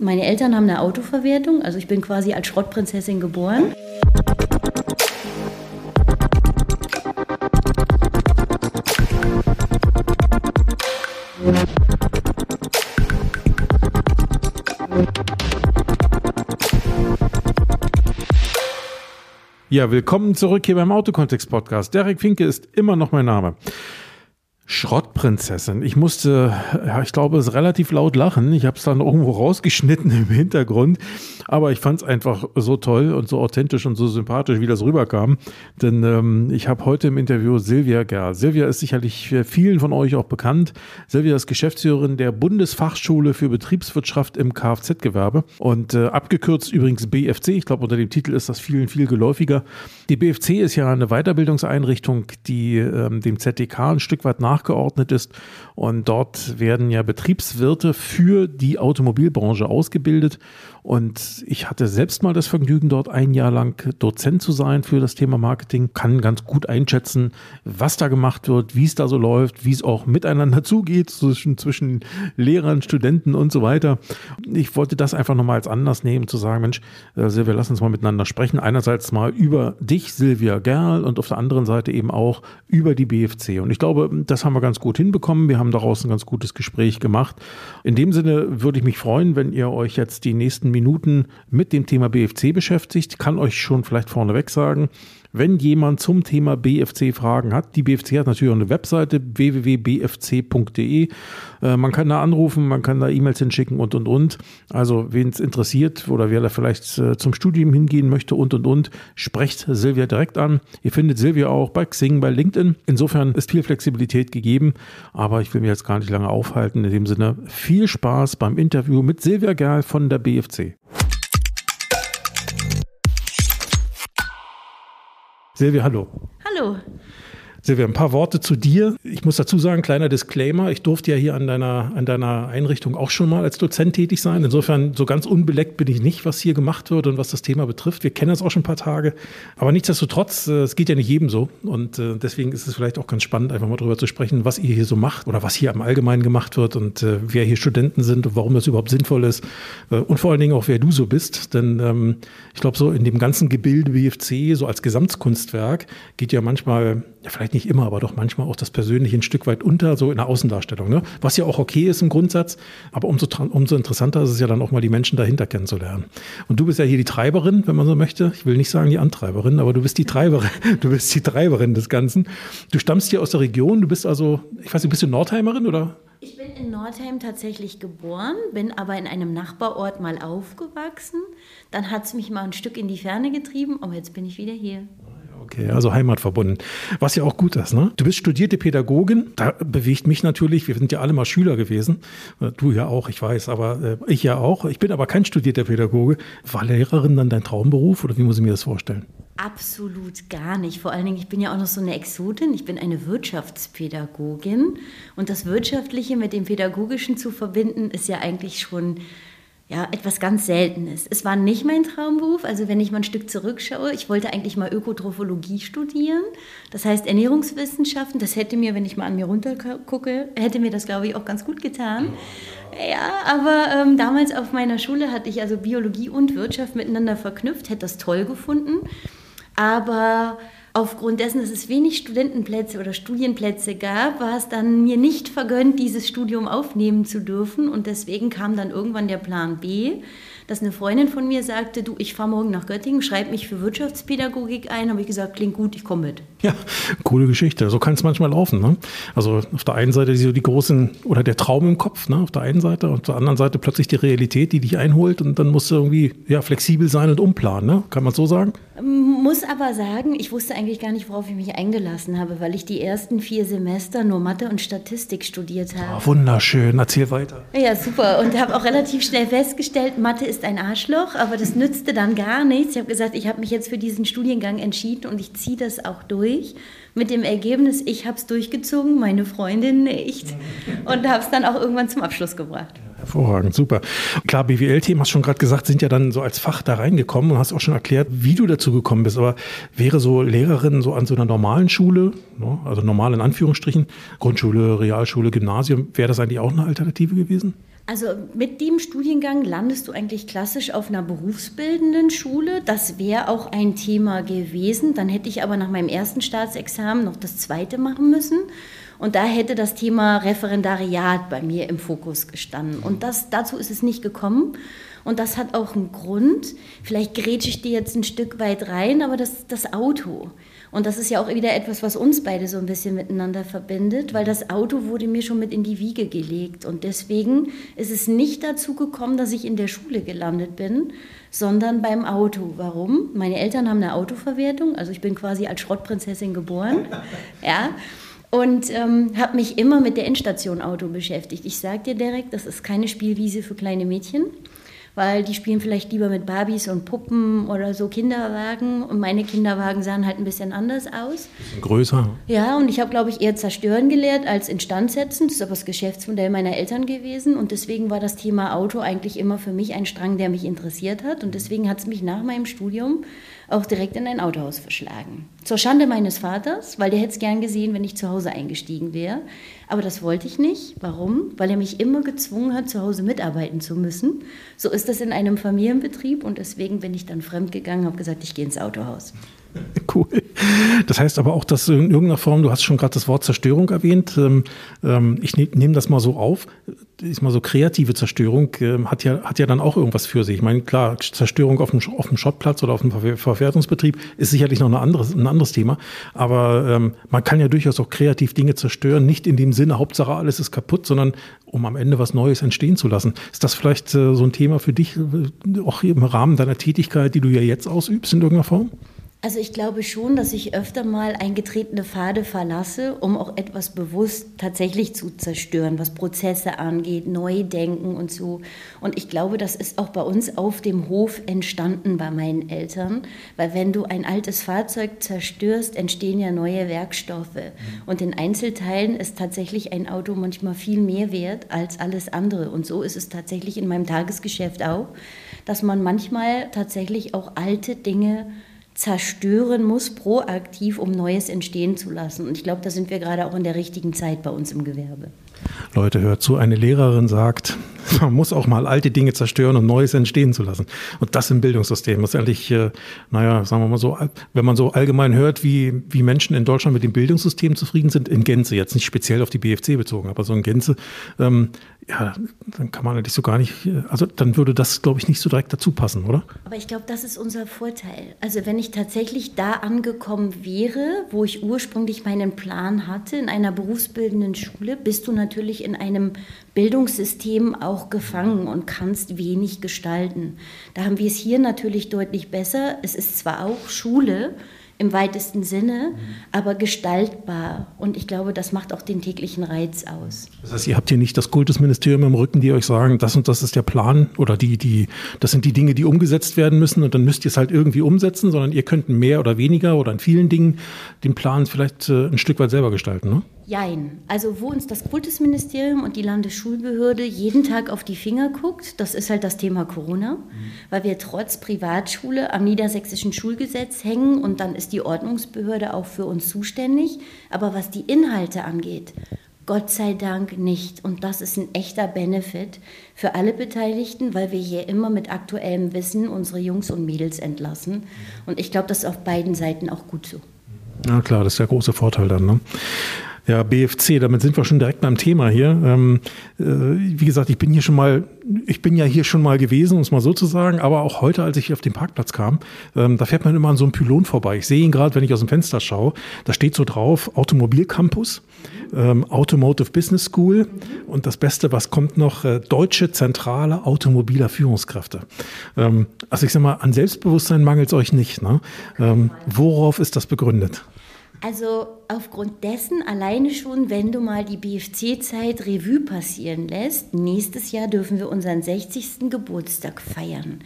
Meine Eltern haben eine Autoverwertung, also ich bin quasi als Schrottprinzessin geboren. Ja, willkommen zurück hier beim Autokontext Podcast. Derek Finke ist immer noch mein Name. Schrottprinzessin. Ich musste, ja, ich glaube, es relativ laut lachen. Ich habe es dann irgendwo rausgeschnitten im Hintergrund. Aber ich fand es einfach so toll und so authentisch und so sympathisch, wie das rüberkam. Denn ähm, ich habe heute im Interview Silvia Gerl. Silvia ist sicherlich vielen von euch auch bekannt. Silvia ist Geschäftsführerin der Bundesfachschule für Betriebswirtschaft im Kfz-Gewerbe und äh, abgekürzt übrigens BFC. Ich glaube, unter dem Titel ist das vielen viel geläufiger. Die BFC ist ja eine Weiterbildungseinrichtung, die ähm, dem ZDK ein Stück weit nachgeordnet ist. Und dort werden ja Betriebswirte für die Automobilbranche ausgebildet. Und ich hatte selbst mal das Vergnügen, dort ein Jahr lang Dozent zu sein für das Thema Marketing, kann ganz gut einschätzen, was da gemacht wird, wie es da so läuft, wie es auch miteinander zugeht zwischen, zwischen Lehrern, Studenten und so weiter. Ich wollte das einfach nochmal als Anlass nehmen, zu sagen, Mensch, äh, Silvia, lass uns mal miteinander sprechen. Einerseits mal über dich, Silvia Gerl, und auf der anderen Seite eben auch über die BFC. Und ich glaube, das haben wir ganz gut hinbekommen. Wir haben daraus ein ganz gutes Gespräch gemacht. In dem Sinne würde ich mich freuen, wenn ihr euch jetzt die nächsten Minuten mit dem Thema BFC beschäftigt. Kann euch schon vielleicht vorneweg sagen, wenn jemand zum Thema BFC Fragen hat, die BFC hat natürlich auch eine Webseite www.bfc.de. Äh, man kann da anrufen, man kann da E-Mails hinschicken und und und. Also, wen es interessiert oder wer da vielleicht äh, zum Studium hingehen möchte und und und, sprecht Silvia direkt an. Ihr findet Silvia auch bei Xing, bei LinkedIn. Insofern ist viel Flexibilität gegeben, aber ich will mich jetzt gar nicht lange aufhalten. In dem Sinne, viel Spaß beim Interview mit Silvia Gerl von der BFC. Silvia, hallo. Hallo. Silvia, ein paar Worte zu dir. Ich muss dazu sagen, kleiner Disclaimer, ich durfte ja hier an deiner, an deiner Einrichtung auch schon mal als Dozent tätig sein. Insofern, so ganz unbeleckt bin ich nicht, was hier gemacht wird und was das Thema betrifft. Wir kennen das auch schon ein paar Tage. Aber nichtsdestotrotz, äh, es geht ja nicht jedem so. Und äh, deswegen ist es vielleicht auch ganz spannend, einfach mal darüber zu sprechen, was ihr hier so macht oder was hier im Allgemeinen gemacht wird und äh, wer hier Studenten sind und warum das überhaupt sinnvoll ist. Und vor allen Dingen auch, wer du so bist. Denn ähm, ich glaube, so in dem ganzen Gebilde BFC, so als Gesamtkunstwerk, geht ja manchmal, ja vielleicht nicht immer, aber doch manchmal auch das Persönliche ein Stück weit unter, so in der Außendarstellung. Ne? Was ja auch okay ist im Grundsatz, aber umso, umso interessanter ist es ja dann auch mal die Menschen dahinter kennenzulernen. Und du bist ja hier die Treiberin, wenn man so möchte. Ich will nicht sagen die Antreiberin, aber du bist die Treiberin. Du bist die Treiberin des Ganzen. Du stammst hier aus der Region, du bist also, ich weiß nicht, bist du Nordheimerin oder? Ich bin in Nordheim tatsächlich geboren, bin aber in einem Nachbarort mal aufgewachsen. Dann hat es mich mal ein Stück in die Ferne getrieben, aber jetzt bin ich wieder hier. Okay, also heimatverbunden. Was ja auch gut ist, ne? Du bist studierte Pädagogin. Da bewegt mich natürlich, wir sind ja alle mal Schüler gewesen. Du ja auch, ich weiß, aber äh, ich ja auch. Ich bin aber kein studierter Pädagoge. War Lehrerin dann dein Traumberuf oder wie muss ich mir das vorstellen? Absolut gar nicht. Vor allen Dingen, ich bin ja auch noch so eine Exotin. Ich bin eine Wirtschaftspädagogin. Und das Wirtschaftliche mit dem Pädagogischen zu verbinden, ist ja eigentlich schon ja, etwas ganz Seltenes. Es war nicht mein Traumberuf. Also wenn ich mal ein Stück zurückschaue, ich wollte eigentlich mal Ökotrophologie studieren. Das heißt Ernährungswissenschaften. Das hätte mir, wenn ich mal an mir runtergucke, hätte mir das, glaube ich, auch ganz gut getan. Ja, aber ähm, damals auf meiner Schule hatte ich also Biologie und Wirtschaft miteinander verknüpft, hätte das toll gefunden. Aber aufgrund dessen, dass es wenig Studentenplätze oder Studienplätze gab, war es dann mir nicht vergönnt, dieses Studium aufnehmen zu dürfen. Und deswegen kam dann irgendwann der Plan B, dass eine Freundin von mir sagte, du, ich fahre morgen nach Göttingen, schreib mich für Wirtschaftspädagogik ein. Habe ich gesagt, klingt gut, ich komme mit. Ja, coole Geschichte. So kann es manchmal laufen. Ne? Also auf der einen Seite so die großen oder der Traum im Kopf, ne? auf der einen Seite, und auf der anderen Seite plötzlich die Realität, die dich einholt und dann musst du irgendwie ja, flexibel sein und umplanen. Ne? Kann man so sagen? Muss aber sagen, ich wusste eigentlich gar nicht, worauf ich mich eingelassen habe, weil ich die ersten vier Semester nur Mathe und Statistik studiert habe. Oh, wunderschön, erzähl weiter. Ja, super. Und habe auch relativ schnell festgestellt, Mathe ist ein Arschloch, aber das nützte dann gar nichts. Ich habe gesagt, ich habe mich jetzt für diesen Studiengang entschieden und ich ziehe das auch durch. Mit dem Ergebnis, ich habe es durchgezogen, meine Freundin nicht. Und habe es dann auch irgendwann zum Abschluss gebracht. Hervorragend, super. Klar, BWL-Themen, hast schon gerade gesagt, sind ja dann so als Fach da reingekommen und hast auch schon erklärt, wie du dazu gekommen bist. Aber wäre so Lehrerin so an so einer normalen Schule, ne, also normal in Anführungsstrichen, Grundschule, Realschule, Gymnasium, wäre das eigentlich auch eine Alternative gewesen? Also mit dem Studiengang landest du eigentlich klassisch auf einer berufsbildenden Schule. Das wäre auch ein Thema gewesen. Dann hätte ich aber nach meinem ersten Staatsexamen noch das zweite machen müssen. Und da hätte das Thema Referendariat bei mir im Fokus gestanden. Und das, dazu ist es nicht gekommen. Und das hat auch einen Grund. Vielleicht grätsche ich dir jetzt ein Stück weit rein, aber das, das Auto. Und das ist ja auch wieder etwas, was uns beide so ein bisschen miteinander verbindet, weil das Auto wurde mir schon mit in die Wiege gelegt. Und deswegen ist es nicht dazu gekommen, dass ich in der Schule gelandet bin, sondern beim Auto. Warum? Meine Eltern haben eine Autoverwertung, also ich bin quasi als Schrottprinzessin geboren. Ja. Und ähm, habe mich immer mit der Endstation Auto beschäftigt. Ich sage dir direkt, das ist keine Spielwiese für kleine Mädchen weil die spielen vielleicht lieber mit Barbies und Puppen oder so Kinderwagen und meine Kinderwagen sahen halt ein bisschen anders aus. Bisschen größer. Ja, und ich habe, glaube ich, eher zerstören gelehrt als instandsetzen. Das ist aber das Geschäftsmodell meiner Eltern gewesen und deswegen war das Thema Auto eigentlich immer für mich ein Strang, der mich interessiert hat und deswegen hat es mich nach meinem Studium auch direkt in ein Autohaus verschlagen. Zur Schande meines Vaters, weil der hätte es gern gesehen, wenn ich zu Hause eingestiegen wäre. Aber das wollte ich nicht. Warum? Weil er mich immer gezwungen hat, zu Hause mitarbeiten zu müssen. So ist das in einem Familienbetrieb und deswegen bin ich dann fremdgegangen und habe gesagt, ich gehe ins Autohaus. Cool. Das heißt aber auch, dass in irgendeiner Form, du hast schon gerade das Wort Zerstörung erwähnt, ähm, ähm, ich ne, nehme das mal so auf, ist mal so kreative Zerstörung, ähm, hat, ja, hat ja dann auch irgendwas für sich. Ich meine, klar, Zerstörung auf dem, auf dem Schottplatz oder auf dem Verwertungsbetrieb ist sicherlich noch eine anderes, ein anderes Thema, aber man kann ja durchaus auch kreativ Dinge zerstören, nicht in dem Sinne, Hauptsache alles ist kaputt, sondern um am Ende was Neues entstehen zu lassen. Ist das vielleicht äh, so ein Thema für dich, äh, auch im Rahmen deiner Tätigkeit, die du ja jetzt ausübst in irgendeiner Form? Also ich glaube schon, dass ich öfter mal eingetretene Pfade verlasse, um auch etwas bewusst tatsächlich zu zerstören, was Prozesse angeht, neu denken und so. Und ich glaube, das ist auch bei uns auf dem Hof entstanden bei meinen Eltern, weil wenn du ein altes Fahrzeug zerstörst, entstehen ja neue Werkstoffe. Und in Einzelteilen ist tatsächlich ein Auto manchmal viel mehr wert als alles andere. Und so ist es tatsächlich in meinem Tagesgeschäft auch, dass man manchmal tatsächlich auch alte Dinge zerstören muss, proaktiv, um Neues entstehen zu lassen. Und ich glaube, da sind wir gerade auch in der richtigen Zeit bei uns im Gewerbe. Leute, hört zu, eine Lehrerin sagt, man muss auch mal alte Dinge zerstören, um Neues entstehen zu lassen. Und das im Bildungssystem. Das ist eigentlich, äh, naja, sagen wir mal so, wenn man so allgemein hört, wie, wie Menschen in Deutschland mit dem Bildungssystem zufrieden sind, in Gänze, jetzt nicht speziell auf die BFC bezogen, aber so in Gänze, ähm, ja, dann kann man eigentlich so gar nicht, also dann würde das, glaube ich, nicht so direkt dazu passen, oder? Aber ich glaube, das ist unser Vorteil. Also wenn ich tatsächlich da angekommen wäre, wo ich ursprünglich meinen Plan hatte, in einer berufsbildenden Schule, bist du natürlich in einem Bildungssystem auch gefangen und kannst wenig gestalten. Da haben wir es hier natürlich deutlich besser. Es ist zwar auch Schule, im weitesten Sinne, aber gestaltbar. Und ich glaube, das macht auch den täglichen Reiz aus. Das heißt, ihr habt hier nicht das Kultusministerium im Rücken, die euch sagen, das und das ist der Plan oder die, die, das sind die Dinge, die umgesetzt werden müssen und dann müsst ihr es halt irgendwie umsetzen, sondern ihr könnt mehr oder weniger oder in vielen Dingen den Plan vielleicht äh, ein Stück weit selber gestalten, ne? Jein. Also wo uns das Kultusministerium und die Landesschulbehörde jeden Tag auf die Finger guckt, das ist halt das Thema Corona, mhm. weil wir trotz Privatschule am niedersächsischen Schulgesetz hängen und dann ist die Ordnungsbehörde auch für uns zuständig. Aber was die Inhalte angeht, Gott sei Dank nicht. Und das ist ein echter Benefit für alle Beteiligten, weil wir hier immer mit aktuellem Wissen unsere Jungs und Mädels entlassen. Mhm. Und ich glaube, das ist auf beiden Seiten auch gut so. Ja klar, das ist der große Vorteil dann. Ne? Ja, BFC, damit sind wir schon direkt beim Thema hier. Ähm, äh, wie gesagt, ich bin hier schon mal, ich bin ja hier schon mal gewesen, um es mal so zu sagen, aber auch heute, als ich hier auf den Parkplatz kam, ähm, da fährt man immer an so einem Pylon vorbei. Ich sehe ihn gerade, wenn ich aus dem Fenster schaue. Da steht so drauf Automobilcampus, ähm, Automotive Business School und das Beste, was kommt noch, äh, Deutsche Zentrale Automobiler Führungskräfte. Ähm, also ich sag mal, an Selbstbewusstsein mangelt es euch nicht. Ne? Ähm, worauf ist das begründet? Also aufgrund dessen alleine schon, wenn du mal die BFC-Zeit Revue passieren lässt, nächstes Jahr dürfen wir unseren 60. Geburtstag feiern.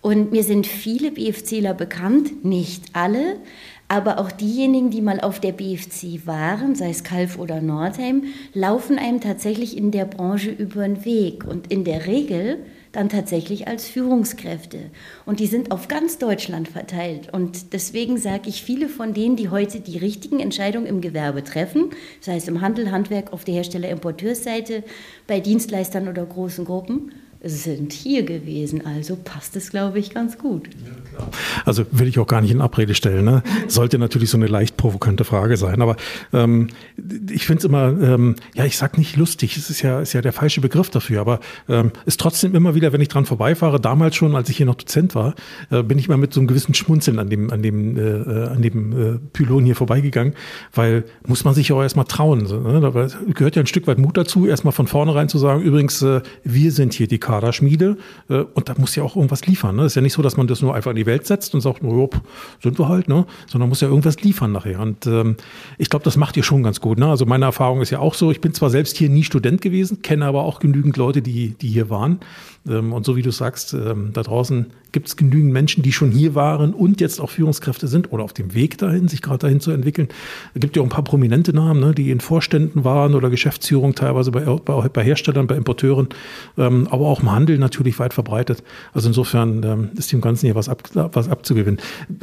Und mir sind viele BFCler bekannt, nicht alle, Aber auch diejenigen, die mal auf der BFC waren, sei es Kalf oder Nordheim, laufen einem tatsächlich in der Branche über den Weg. Und in der Regel dann tatsächlich als Führungskräfte. Und die sind auf ganz Deutschland verteilt. Und deswegen sage ich, viele von denen, die heute die richtigen Entscheidungen im Gewerbe treffen, sei es im Handel, Handwerk, auf der Hersteller-Importeursseite, bei Dienstleistern oder großen Gruppen, sind hier gewesen. Also passt es, glaube ich, ganz gut. Ja, also will ich auch gar nicht in Abrede stellen. Ne? Sollte natürlich so eine leicht provokante Frage sein. Aber ähm, ich finde es immer, ähm, ja, ich sag nicht lustig, es ist ja, ist ja der falsche Begriff dafür, aber ähm, ist trotzdem immer wieder, wenn ich dran vorbeifahre, damals schon, als ich hier noch Dozent war, äh, bin ich mal mit so einem gewissen Schmunzeln an dem, an dem, äh, äh an dem äh, Pylon hier vorbeigegangen, weil muss man sich ja auch erstmal trauen. So, ne? Da gehört ja ein Stück weit Mut dazu, erstmal von vornherein zu sagen, übrigens, äh, wir sind hier die Kaderschmiede äh, und da muss ja auch irgendwas liefern. Ne? Ist ja nicht so, dass man das nur einfach in die Welt setzt und sagt, no, sind wir halt, ne? sondern muss ja irgendwas liefern nachher. Und ähm, ich glaube, das macht ihr schon ganz gut. Ne? Also meine Erfahrung ist ja auch so, ich bin zwar selbst hier nie Student gewesen, kenne aber auch genügend Leute, die, die hier waren. Ähm, und so wie du sagst, ähm, da draußen gibt es genügend Menschen, die schon hier waren und jetzt auch Führungskräfte sind oder auf dem Weg dahin, sich gerade dahin zu entwickeln. Es gibt ja auch ein paar prominente Namen, ne, die in Vorständen waren oder Geschäftsführung teilweise bei, bei, bei Herstellern, bei Importeuren, ähm, aber auch im Handel natürlich weit verbreitet. Also insofern ist dem Ganzen hier was, ab, was abzugewinnen.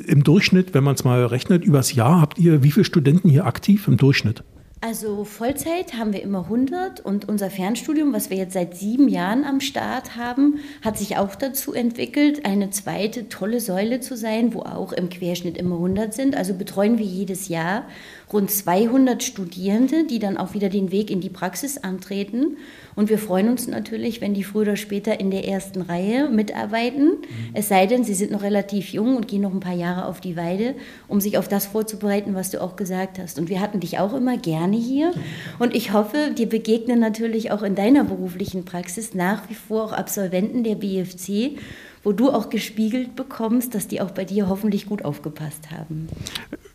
Im Durchschnitt, wenn man es mal rechnet, übers Jahr habt ihr wie viele Studenten hier aktiv im Durchschnitt? Also Vollzeit haben wir immer 100 und unser Fernstudium, was wir jetzt seit sieben Jahren am Start haben, hat sich auch dazu entwickelt, eine zweite tolle Säule zu sein, wo auch im Querschnitt immer 100 sind. Also betreuen wir jedes Jahr rund 200 Studierende, die dann auch wieder den Weg in die Praxis antreten. Und wir freuen uns natürlich, wenn die früher oder später in der ersten Reihe mitarbeiten. Mhm. Es sei denn, sie sind noch relativ jung und gehen noch ein paar Jahre auf die Weide, um sich auf das vorzubereiten, was du auch gesagt hast. Und wir hatten dich auch immer gerne hier. Und ich hoffe, dir begegnen natürlich auch in deiner beruflichen Praxis nach wie vor auch Absolventen der BFC wo du auch gespiegelt bekommst, dass die auch bei dir hoffentlich gut aufgepasst haben.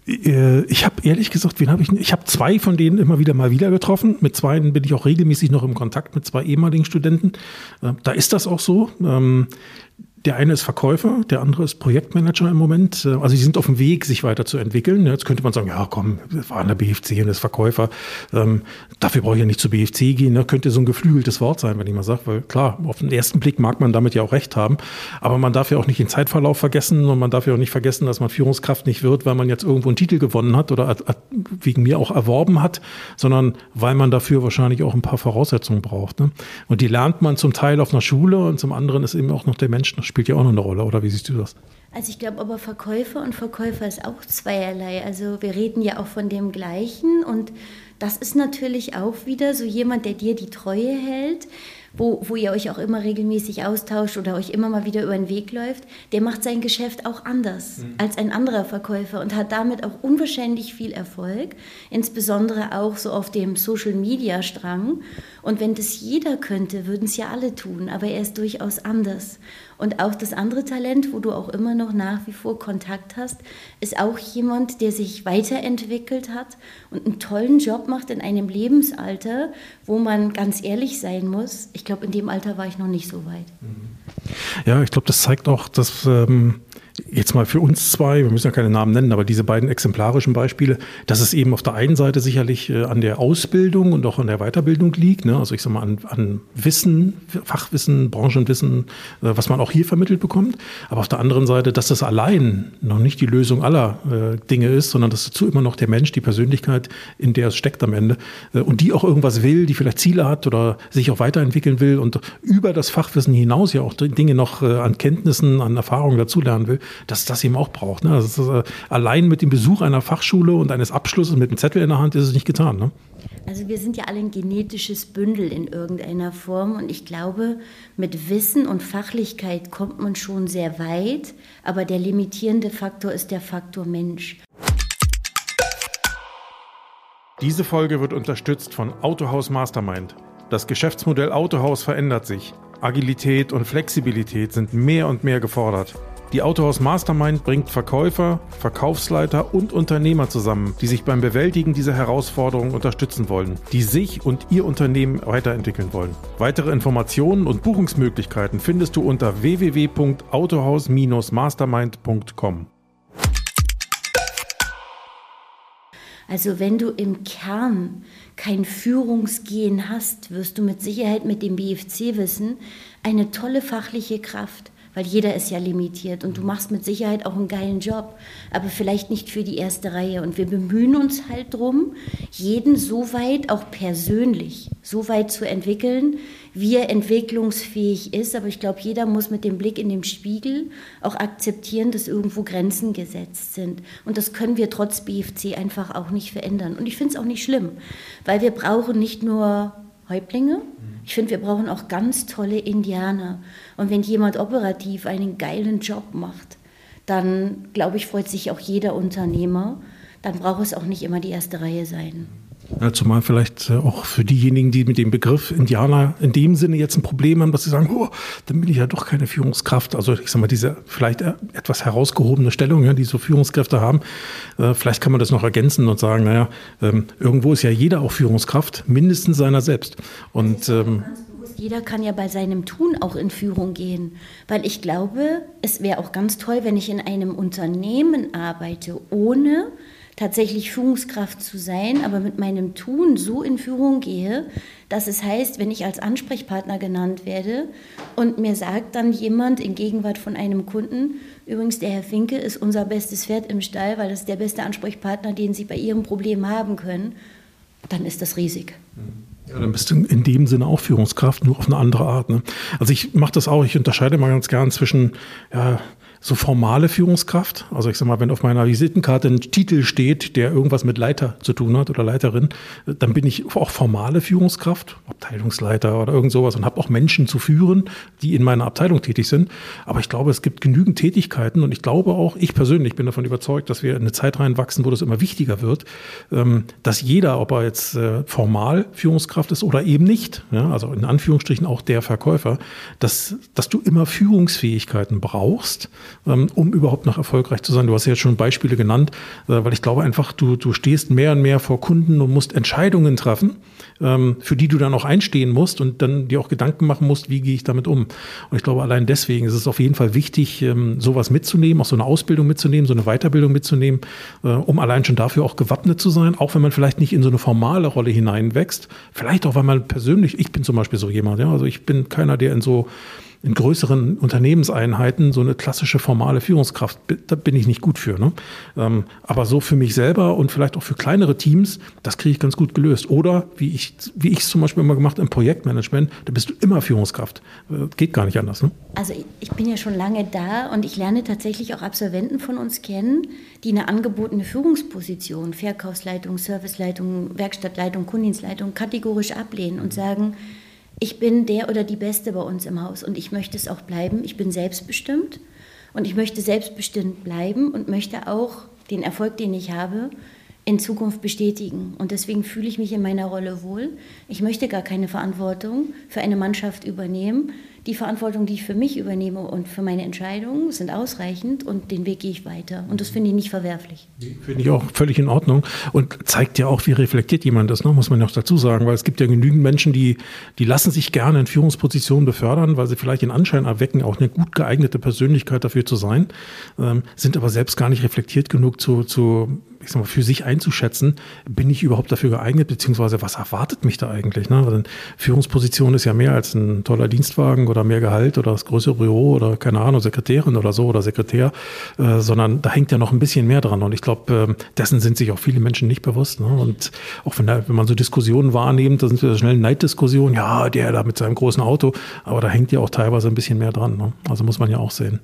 Äh, ich habe ehrlich gesagt, wen habe ich? Ich habe zwei von denen immer wieder mal wieder getroffen. Mit zwei bin ich auch regelmäßig noch im Kontakt mit zwei ehemaligen Studenten. Äh, da ist das auch so. Der eine ist Verkäufer, der andere ist Projektmanager im Moment. Äh, also sie sind auf dem Weg, sich weiterzuentwickeln. Jetzt könnte man sagen, ja komm, wir waren der BFC und ist Verkäufer. Ähm, dafür brauche ich ja nicht zur BFC gehen. Ne? Könnte so ein geflügeltes Wort sein, wenn ich mal sage. Weil klar, auf den ersten Blick mag man damit ja auch recht haben. Aber man darf ja auch nicht den Zeitverlauf vergessen und man darf ja auch nicht vergessen, dass man Führungskraft nicht wird, weil man jetzt irgendwo einen Titel gewonnen hat oder wegen mir auch erworben hat, sondern weil man dafür wahrscheinlich auch ein paar Voraussetzungen braucht. Ne? Und die lernt man zum Teil auf einer Schule und zum anderen ist eben auch noch der Mensch spielt ja auch noch eine Rolle, oder wie siehst du das? Also ich glaube aber Verkäufer und Verkäufer ist auch zweierlei. Also wir reden ja auch von dem gleichen und das ist natürlich auch wieder so jemand, der dir die Treue hält, wo, wo ihr euch auch immer regelmäßig austauscht oder euch immer mal wieder über den Weg läuft, der macht sein Geschäft auch anders mhm. als ein anderer Verkäufer und hat damit auch unwahrscheinlich viel Erfolg, insbesondere auch so auf dem Social-Media-Strang. Und wenn das jeder könnte, würden es ja alle tun, aber er ist durchaus anders. Und auch das andere Talent, wo du auch immer noch nach wie vor Kontakt hast, ist auch jemand, der sich weiterentwickelt hat und einen tollen Job macht in einem Lebensalter, wo man ganz ehrlich sein muss. Ich glaube, in dem Alter war ich noch nicht so weit. Ja, ich glaube, das zeigt auch, dass ähm, jetzt mal für uns zwei, wir müssen ja keine Namen nennen, aber diese beiden exemplarischen Beispiele, dass es eben auf der einen Seite sicherlich äh, an der Ausbildung und auch an der Weiterbildung liegt, ne? also ich sag mal an, an Wissen, Fachwissen, Branchenwissen, äh, was man auch hier vermittelt bekommt, aber auf der anderen Seite, dass das allein noch nicht die Lösung aller äh, Dinge ist, sondern dass dazu immer noch der Mensch, die Persönlichkeit, in der es steckt am Ende äh, und die auch irgendwas will, die vielleicht Ziele hat oder sich auch weiterentwickeln will und über das Fachwissen hinaus ja auch Dinge noch äh, an Kenntnissen, an Erfahrungen dazulernen will, dass das eben auch braucht. Ne? Ist, äh, allein mit dem Besuch einer Fachschule und eines Abschlusses mit einem Zettel in der Hand ist es nicht getan. Ne? Also wir sind ja alle ein genetisches Bündel in irgendeiner Form und ich glaube, mit Wissen und Fachlichkeit kommt man schon sehr weit, aber der limitierende Faktor ist der Faktor Mensch. Diese Folge wird unterstützt von Autohaus Mastermind. Das Geschäftsmodell Autohaus verändert sich. Agilität und Flexibilität sind mehr und mehr gefordert. Die Autohaus Mastermind bringt Verkäufer, Verkaufsleiter und Unternehmer zusammen, die sich beim Bewältigen dieser Herausforderungen unterstützen wollen, die sich und ihr Unternehmen weiterentwickeln wollen. Weitere Informationen und Buchungsmöglichkeiten findest du unter www.autohaus-mastermind.com. Also wenn du im Kern kein Führungsgehen hast, wirst du mit Sicherheit mit dem BFC-Wissen eine tolle fachliche Kraft weil jeder ist ja limitiert und du machst mit Sicherheit auch einen geilen Job, aber vielleicht nicht für die erste Reihe. Und wir bemühen uns halt drum, jeden so weit auch persönlich so weit zu entwickeln, wie er entwicklungsfähig ist. Aber ich glaube, jeder muss mit dem Blick in den Spiegel auch akzeptieren, dass irgendwo Grenzen gesetzt sind. Und das können wir trotz BFC einfach auch nicht verändern. Und ich finde es auch nicht schlimm, weil wir brauchen nicht nur Häuptlinge, ich finde, wir brauchen auch ganz tolle Indianer. Und wenn jemand operativ einen geilen Job macht, dann glaube ich, freut sich auch jeder Unternehmer. Dann braucht es auch nicht immer die erste Reihe sein. Ja, zumal vielleicht äh, auch für diejenigen, die mit dem Begriff Indianer in dem Sinne jetzt ein Problem haben, dass sie sagen, oh, dann bin ich ja doch keine Führungskraft. Also ich sage mal, diese vielleicht äh, etwas herausgehobene Stellung, ja, die so Führungskräfte haben, äh, vielleicht kann man das noch ergänzen und sagen, naja, ähm, irgendwo ist ja jeder auch Führungskraft, mindestens seiner selbst. Und ähm, jeder kann ja bei seinem Tun auch in Führung gehen, weil ich glaube, es wäre auch ganz toll, wenn ich in einem Unternehmen arbeite, ohne tatsächlich Führungskraft zu sein, aber mit meinem Tun so in Führung gehe, dass es heißt, wenn ich als Ansprechpartner genannt werde und mir sagt dann jemand in Gegenwart von einem Kunden, übrigens der Herr Finke ist unser bestes Pferd im Stall, weil das ist der beste Ansprechpartner, den Sie bei Ihrem Problem haben können, dann ist das riesig. Ja, dann bist du in dem Sinne auch Führungskraft, nur auf eine andere Art. Ne? Also ich mache das auch, ich unterscheide mal ganz gern zwischen ja, so formale Führungskraft. Also ich sag mal, wenn auf meiner Visitenkarte ein Titel steht, der irgendwas mit Leiter zu tun hat oder Leiterin, dann bin ich auch formale Führungskraft, Abteilungsleiter oder irgend sowas und habe auch Menschen zu führen, die in meiner Abteilung tätig sind. Aber ich glaube, es gibt genügend Tätigkeiten und ich glaube auch, ich persönlich bin davon überzeugt, dass wir in eine Zeit reinwachsen, wo das immer wichtiger wird, ähm, dass jeder, ob er jetzt äh, formal Führungskraft ist oder eben nicht, also in Anführungsstrichen auch der Verkäufer, dass, dass du immer Führungsfähigkeiten brauchst, um überhaupt noch erfolgreich zu sein. Du hast ja jetzt schon Beispiele genannt, äh, weil ich glaube einfach, du, du stehst mehr und mehr vor Kunden und musst Entscheidungen treffen, ähm, für die du dann auch einstehen musst und dann dir auch Gedanken machen musst, wie gehe ich damit um. Und ich glaube, allein deswegen ist es auf jeden Fall wichtig, ähm, sowas mitzunehmen, auch so eine Ausbildung mitzunehmen, so eine Weiterbildung mitzunehmen, äh, um allein schon dafür auch gewappnet zu sein, auch wenn man vielleicht nicht in so eine formale Rolle hineinwächst. Vielleicht auch, weil man persönlich, ich bin zum Beispiel so jemand, ja, also ich bin keiner, der in so in größeren Unternehmenseinheiten so eine klassische formale Führungskraft, da bin ich nicht gut für. Ne? Ähm, aber so für mich selber und vielleicht auch für kleinere Teams, das kriege ich ganz gut gelöst. Oder wie ich wie ich es zum Beispiel immer gemacht im Projektmanagement, da bist du immer Führungskraft. Äh, geht gar nicht anders. Ne? Also ich bin ja schon lange da und ich lerne tatsächlich auch Absolventen von uns kennen, die eine angebotene Führungsposition, Verkaufsleitung, Serviceleitung, Werkstattleitung, Kundendienstleitung kategorisch ablehnen und sagen, ich bin der oder die Beste bei uns im Haus und ich möchte es auch bleiben. Ich bin selbstbestimmt und ich möchte selbstbestimmt bleiben und möchte auch den Erfolg, den ich habe, in Zukunft bestätigen. Und deswegen fühle ich mich in meiner Rolle wohl. Ich möchte gar keine Verantwortung für eine Mannschaft übernehmen, die Verantwortung, die ich für mich übernehme und für meine Entscheidungen, sind ausreichend und den Weg gehe ich weiter. Und das finde ich nicht verwerflich. Finde ich auch völlig in Ordnung und zeigt ja auch, wie reflektiert jemand ist, ne? muss man ja auch dazu sagen, weil es gibt ja genügend Menschen, die, die lassen sich gerne in Führungspositionen befördern, weil sie vielleicht den Anschein erwecken, auch eine gut geeignete Persönlichkeit dafür zu sein, ähm, sind aber selbst gar nicht reflektiert genug zu, zu ich sag mal, für sich einzuschätzen, bin ich überhaupt dafür geeignet, beziehungsweise was erwartet mich da eigentlich? Ne? Weil Führungsposition ist ja mehr als ein toller Dienstwagen oder mehr Gehalt oder das größere Büro oder keine Ahnung, Sekretärin oder so oder Sekretär, äh, sondern da hängt ja noch ein bisschen mehr dran. Und ich glaube, äh, dessen sind sich auch viele Menschen nicht bewusst. Ne? Und auch wenn, da, wenn man so Diskussionen wahrnimmt, da sind wir schnell Neiddiskussionen, ja, der da mit seinem großen Auto, aber da hängt ja auch teilweise ein bisschen mehr dran. Ne? Also muss man ja auch sehen.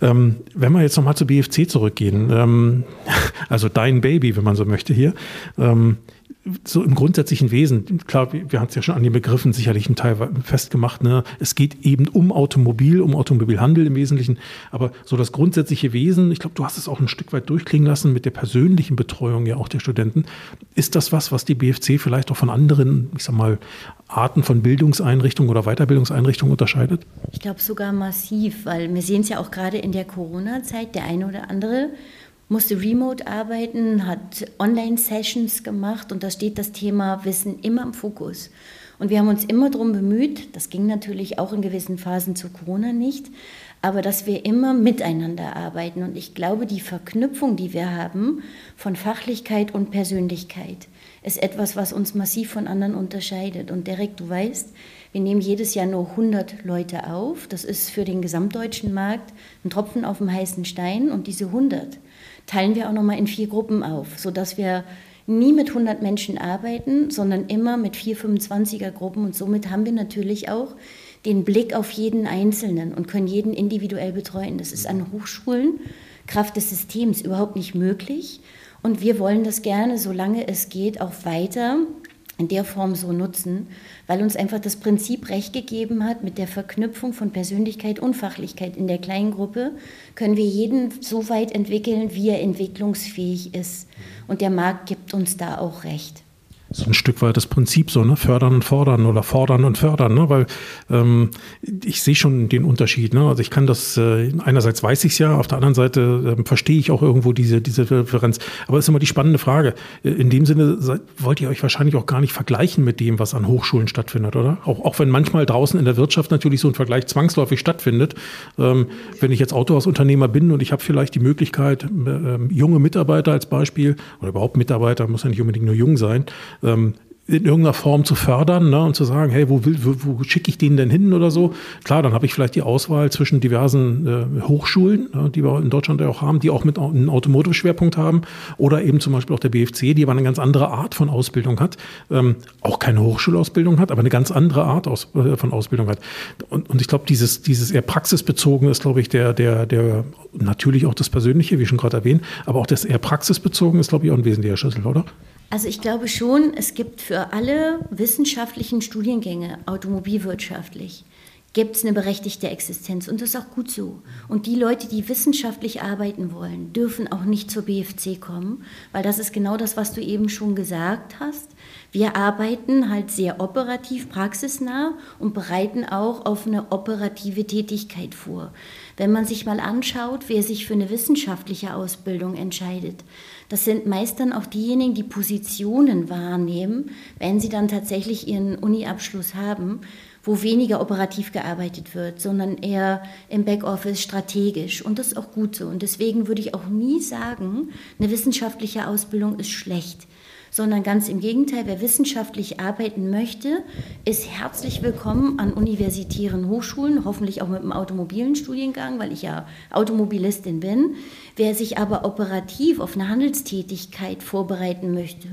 Ähm, wenn wir jetzt nochmal zu BFC zurückgehen, ähm, also dein Baby, wenn man so möchte hier, ähm, so im grundsätzlichen Wesen, klar, wir haben es ja schon an den Begriffen sicherlich einen Teil festgemacht, ne? es geht eben um Automobil, um Automobilhandel im Wesentlichen, aber so das grundsätzliche Wesen, ich glaube, du hast es auch ein Stück weit durchklingen lassen mit der persönlichen Betreuung ja auch der Studenten. Ist das was, was die BFC vielleicht auch von anderen, ich sag mal, Arten von Bildungseinrichtungen oder Weiterbildungseinrichtungen unterscheidet? Ich glaube sogar massiv, weil wir sehen es ja auch gerade in der Corona-Zeit, der eine oder andere musste remote arbeiten, hat Online-Sessions gemacht und da steht das Thema Wissen immer im Fokus. Und wir haben uns immer darum bemüht, das ging natürlich auch in gewissen Phasen zu Corona nicht, aber dass wir immer miteinander arbeiten. Und ich glaube, die Verknüpfung, die wir haben von Fachlichkeit und Persönlichkeit, ist etwas, was uns massiv von anderen unterscheidet. Und Derek, du weißt, wir nehmen jedes Jahr nur 100 Leute auf. Das ist für den gesamtdeutschen Markt ein Tropfen auf dem heißen Stein. Und diese 100 teilen wir auch nochmal in vier Gruppen auf, sodass wir nie mit 100 Menschen arbeiten, sondern immer mit vier 25er Gruppen. Und somit haben wir natürlich auch den Blick auf jeden Einzelnen und können jeden individuell betreuen. Das ist an Hochschulen Kraft des Systems überhaupt nicht möglich. Und wir wollen das gerne, solange es geht, auch weiter in der Form so nutzen, weil uns einfach das Prinzip recht gegeben hat, mit der Verknüpfung von Persönlichkeit und Fachlichkeit in der kleinen Gruppe können wir jeden so weit entwickeln, wie er entwicklungsfähig ist. Und der Markt gibt uns da auch recht so ein Stück weit das Prinzip so, ne? Fördern und fordern oder fordern und fördern, ne? Weil ähm, ich sehe schon den Unterschied. Ne? Also ich kann das, äh, einerseits weiß ich es ja, auf der anderen Seite äh, verstehe ich auch irgendwo diese, diese Differenz. Aber es ist immer die spannende Frage. Äh, in dem Sinne seid, wollt ihr euch wahrscheinlich auch gar nicht vergleichen mit dem, was an Hochschulen stattfindet, oder? Auch, auch wenn manchmal draußen in der Wirtschaft natürlich so ein Vergleich zwangsläufig stattfindet. Ähm, wenn ich jetzt Autohausunternehmer bin und ich habe vielleicht die Möglichkeit, äh, junge Mitarbeiter als Beispiel oder überhaupt Mitarbeiter, muss ja nicht unbedingt nur jung sein, ähm, in irgendeiner Form zu fördern ne, und zu sagen, hey, wo, wo, wo schicke ich den denn hin oder so. Klar, dann habe ich vielleicht die Auswahl zwischen diversen äh, Hochschulen, ne, die wir in Deutschland ja auch haben, die auch mit einem Automotive-Schwerpunkt haben oder eben zum Beispiel auch der BFC, die aber eine ganz andere Art von Ausbildung hat, ähm, auch keine Hochschulausbildung hat, aber eine ganz andere Art aus, äh, von Ausbildung hat. Und, und ich glaube, dieses, dieses eher praxisbezogen ist, glaube ich, der, der, der natürlich auch das Persönliche, wie schon gerade erwähnt, aber auch das eher praxisbezogen ist, glaube ich, auch ein wesentlicher Schlüssel, oder? Also ich glaube schon, es gibt für alle wissenschaftlichen Studiengänge, automobilwirtschaftlich, gibt es eine berechtigte Existenz und das ist auch gut so. Und die Leute, die wissenschaftlich arbeiten wollen, dürfen auch nicht zur BFC kommen, weil das ist genau das, was du eben schon gesagt hast. Wir arbeiten halt sehr operativ, praxisnah und bereiten auch auf eine operative Tätigkeit vor. Wenn man sich mal anschaut, wer sich für eine wissenschaftliche Ausbildung entscheidet, das sind meist dann auch diejenigen, die Positionen wahrnehmen, wenn sie dann tatsächlich ihren Uni-Abschluss haben, wo weniger operativ gearbeitet wird, sondern eher im Backoffice strategisch. Und das ist auch gut so. Und deswegen würde ich auch nie sagen, eine wissenschaftliche Ausbildung ist schlecht sondern ganz im Gegenteil, wer wissenschaftlich arbeiten möchte, ist herzlich willkommen an universitären Hochschulen, hoffentlich auch mit einem automobilen Studiengang, weil ich ja Automobilistin bin. Wer sich aber operativ auf eine Handelstätigkeit vorbereiten möchte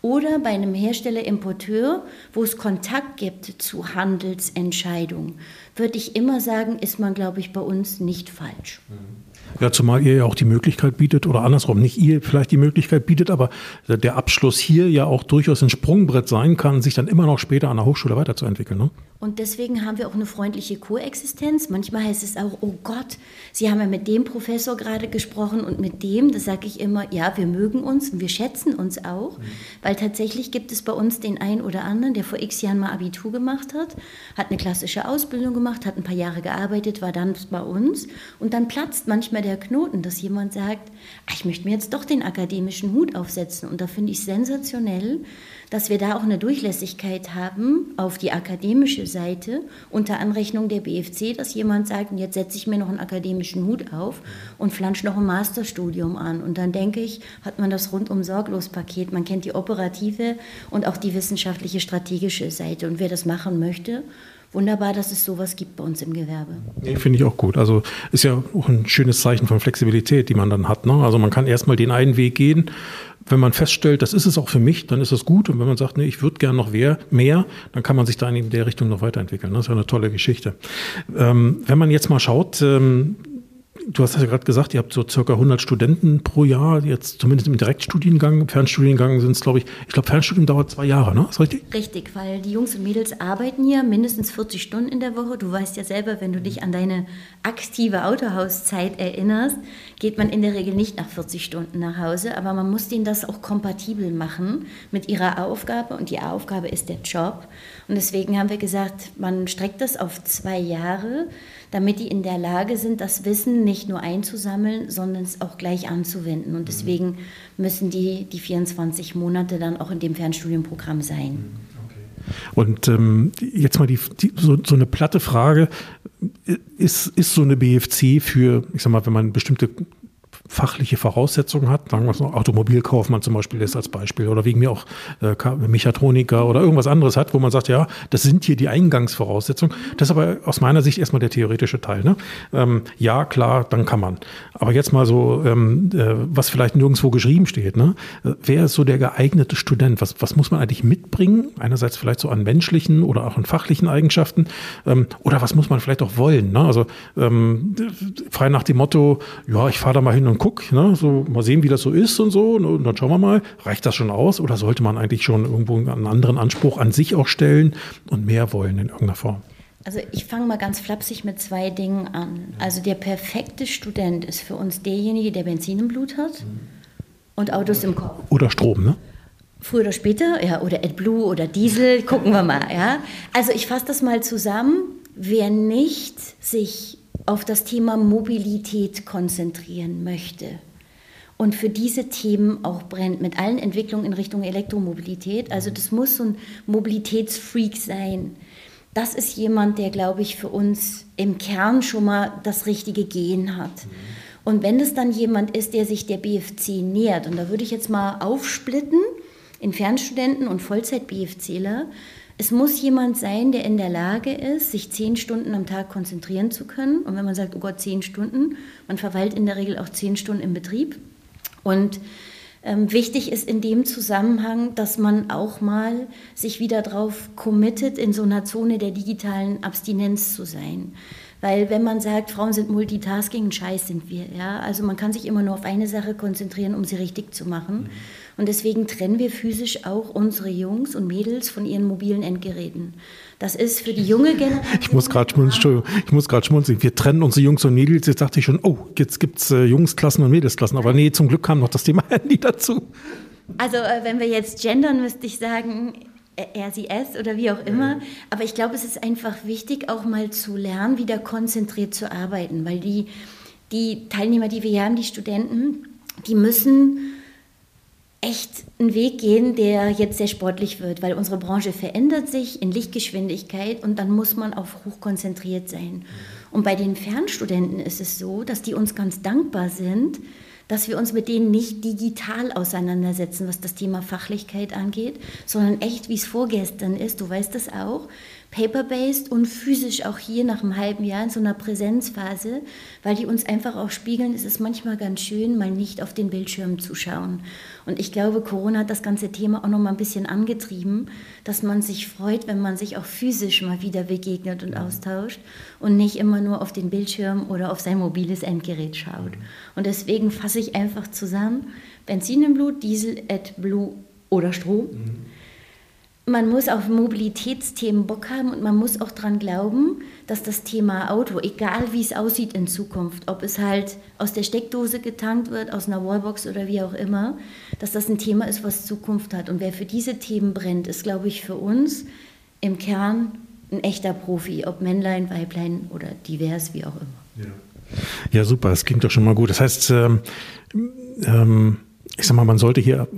oder bei einem Hersteller-Importeur, wo es Kontakt gibt zu Handelsentscheidungen, würde ich immer sagen, ist man, glaube ich, bei uns nicht falsch. Mhm. Ja, zumal ihr ja auch die Möglichkeit bietet, oder andersrum, nicht ihr vielleicht die Möglichkeit bietet, aber der Abschluss hier ja auch durchaus ein Sprungbrett sein kann, sich dann immer noch später an der Hochschule weiterzuentwickeln. Ne? Und deswegen haben wir auch eine freundliche Koexistenz. Manchmal heißt es auch, oh Gott, Sie haben ja mit dem Professor gerade gesprochen und mit dem, das sage ich immer, ja, wir mögen uns und wir schätzen uns auch, mhm. weil tatsächlich gibt es bei uns den einen oder anderen, der vor x Jahren mal Abitur gemacht hat, hat eine klassische Ausbildung gemacht, hat ein paar Jahre gearbeitet, war dann bei uns und dann platzt manchmal der Knoten, dass jemand sagt, ach, ich möchte mir jetzt doch den akademischen Hut aufsetzen und da finde ich sensationell, dass wir da auch eine Durchlässigkeit haben auf die akademische Seite unter Anrechnung der BFC, dass jemand sagt, jetzt setze ich mir noch einen akademischen Hut auf und flansche noch ein Masterstudium an. Und dann denke ich, hat man das rundum sorglos Paket. Man kennt die operative und auch die wissenschaftliche strategische Seite. Und wer das machen möchte, wunderbar, dass es sowas gibt bei uns im Gewerbe. Nee, Finde ich auch gut. Also ist ja auch ein schönes Zeichen von Flexibilität, die man dann hat. Ne? Also man kann erstmal den einen Weg gehen wenn man feststellt, das ist es auch für mich, dann ist das gut. Und wenn man sagt, nee, ich würde gern noch mehr, mehr, dann kann man sich da in der Richtung noch weiterentwickeln. Das ist ja eine tolle Geschichte. Ähm, wenn man jetzt mal schaut, ähm, Du hast ja gerade gesagt, ihr habt so circa 100 Studenten pro Jahr, jetzt zumindest im Direktstudiengang. Fernstudiengang sind es, glaube ich, ich glaube, Fernstudium dauert zwei Jahre, ne? Ist richtig? Richtig, weil die Jungs und Mädels arbeiten hier mindestens 40 Stunden in der Woche. Du weißt ja selber, wenn du dich an deine aktive Autohauszeit erinnerst, geht man in der Regel nicht nach 40 Stunden nach Hause, aber man muss denen das auch kompatibel machen mit ihrer Aufgabe und die Aufgabe ist der Job. Und deswegen haben wir gesagt, man streckt das auf zwei Jahre damit die in der Lage sind, das Wissen nicht nur einzusammeln, sondern es auch gleich anzuwenden. Und mhm. deswegen müssen die, die 24 Monate dann auch in dem Fernstudienprogramm sein. Mhm. Und ähm, jetzt mal die, die so, so, eine platte Frage, ist, ist so eine BFC für, ich sag mal, wenn man bestimmte fachliche Voraussetzungen hat, sagen wir so, Automobilkaufmann zum Beispiel ist als Beispiel oder wegen mir auch äh, Mechatroniker oder irgendwas anderes hat, wo man sagt, ja, das sind hier die Eingangsvoraussetzungen. Das ist aber aus meiner Sicht erstmal der theoretische Teil. Ne? Ähm, ja, klar, dann kann man. Aber jetzt mal so, ähm, äh, was vielleicht nirgendwo geschrieben steht. Ne? Wer ist so der geeignete Student? Was, was muss man eigentlich mitbringen? Einerseits vielleicht so an menschlichen oder auch an fachlichen Eigenschaften. Ähm, oder was muss man vielleicht auch wollen? Ne? Also ähm, frei nach dem Motto, ja, ich fahre da mal hin und guck, ne, so mal sehen, wie das so ist und so, ne, und dann schauen wir mal, reicht das schon aus oder sollte man eigentlich schon irgendwo einen anderen Anspruch an sich auch stellen und mehr wollen in irgendeiner Form? Also ich fange mal ganz flapsig mit zwei Dingen an. Also der perfekte Student ist für uns derjenige, der Benzin im Blut hat und Autos im Kopf. Oder Strom, ne? Früher oder später, ja, oder AdBlue oder Diesel, gucken wir mal, ja. Also ich fasse das mal zusammen. Wer nicht sich auf das Thema Mobilität konzentrieren möchte und für diese Themen auch brennt, mit allen Entwicklungen in Richtung Elektromobilität. Also das muss so ein Mobilitätsfreak sein. Das ist jemand, der, glaube ich, für uns im Kern schon mal das richtige Gehen hat. Und wenn es dann jemand ist, der sich der BFC nähert, und da würde ich jetzt mal aufsplitten in Fernstudenten und Vollzeit-BFCler, es muss jemand sein, der in der Lage ist, sich zehn Stunden am Tag konzentrieren zu können. Und wenn man sagt, oh Gott, zehn Stunden, man verweilt in der Regel auch zehn Stunden im Betrieb. Und ähm, wichtig ist in dem Zusammenhang, dass man auch mal sich wieder darauf committet, in so einer Zone der digitalen Abstinenz zu sein. Weil wenn man sagt, Frauen sind Multitasking, Scheiß sind wir. Ja? Also man kann sich immer nur auf eine Sache konzentrieren, um sie richtig zu machen. Mhm. Und deswegen trennen wir physisch auch unsere Jungs und Mädels von ihren mobilen Endgeräten. Das ist für die junge Generation. Ich muss gerade schmunzeln, ich muss gerade schmunzeln. Wir trennen unsere Jungs und Mädels. Jetzt dachte ich schon, oh, jetzt gibt es äh, Jungsklassen und Mädelsklassen. Aber nee, zum Glück kam noch das Thema Handy dazu. Also, äh, wenn wir jetzt gendern, müsste ich sagen, äh, er, sie, es oder wie auch immer. Aber ich glaube, es ist einfach wichtig, auch mal zu lernen, wieder konzentriert zu arbeiten. Weil die, die Teilnehmer, die wir hier haben, die Studenten, die müssen echt einen Weg gehen, der jetzt sehr sportlich wird, weil unsere Branche verändert sich in Lichtgeschwindigkeit und dann muss man auf hoch konzentriert sein. Und bei den Fernstudenten ist es so, dass die uns ganz dankbar sind, dass wir uns mit denen nicht digital auseinandersetzen, was das Thema Fachlichkeit angeht, sondern echt, wie es vorgestern ist, du weißt das auch, paper-based und physisch auch hier nach einem halben Jahr in so einer Präsenzphase, weil die uns einfach auch spiegeln, es ist manchmal ganz schön, mal nicht auf den Bildschirm zu schauen. Und ich glaube, Corona hat das ganze Thema auch noch mal ein bisschen angetrieben, dass man sich freut, wenn man sich auch physisch mal wieder begegnet und austauscht und nicht immer nur auf den Bildschirm oder auf sein mobiles Endgerät schaut. Und deswegen fasse ich einfach zusammen, Benzin im Blut, Diesel, AdBlue oder Strom. Mhm man muss auf Mobilitätsthemen Bock haben und man muss auch daran glauben, dass das Thema Auto, egal wie es aussieht in Zukunft, ob es halt aus der Steckdose getankt wird, aus einer Wallbox oder wie auch immer, dass das ein Thema ist, was Zukunft hat. Und wer für diese Themen brennt, ist, glaube ich, für uns im Kern ein echter Profi, ob Männlein, Weiblein oder divers, wie auch immer. Ja, ja super, das klingt doch schon mal gut. Das heißt, ähm, ähm ich sag mal, man sollte hier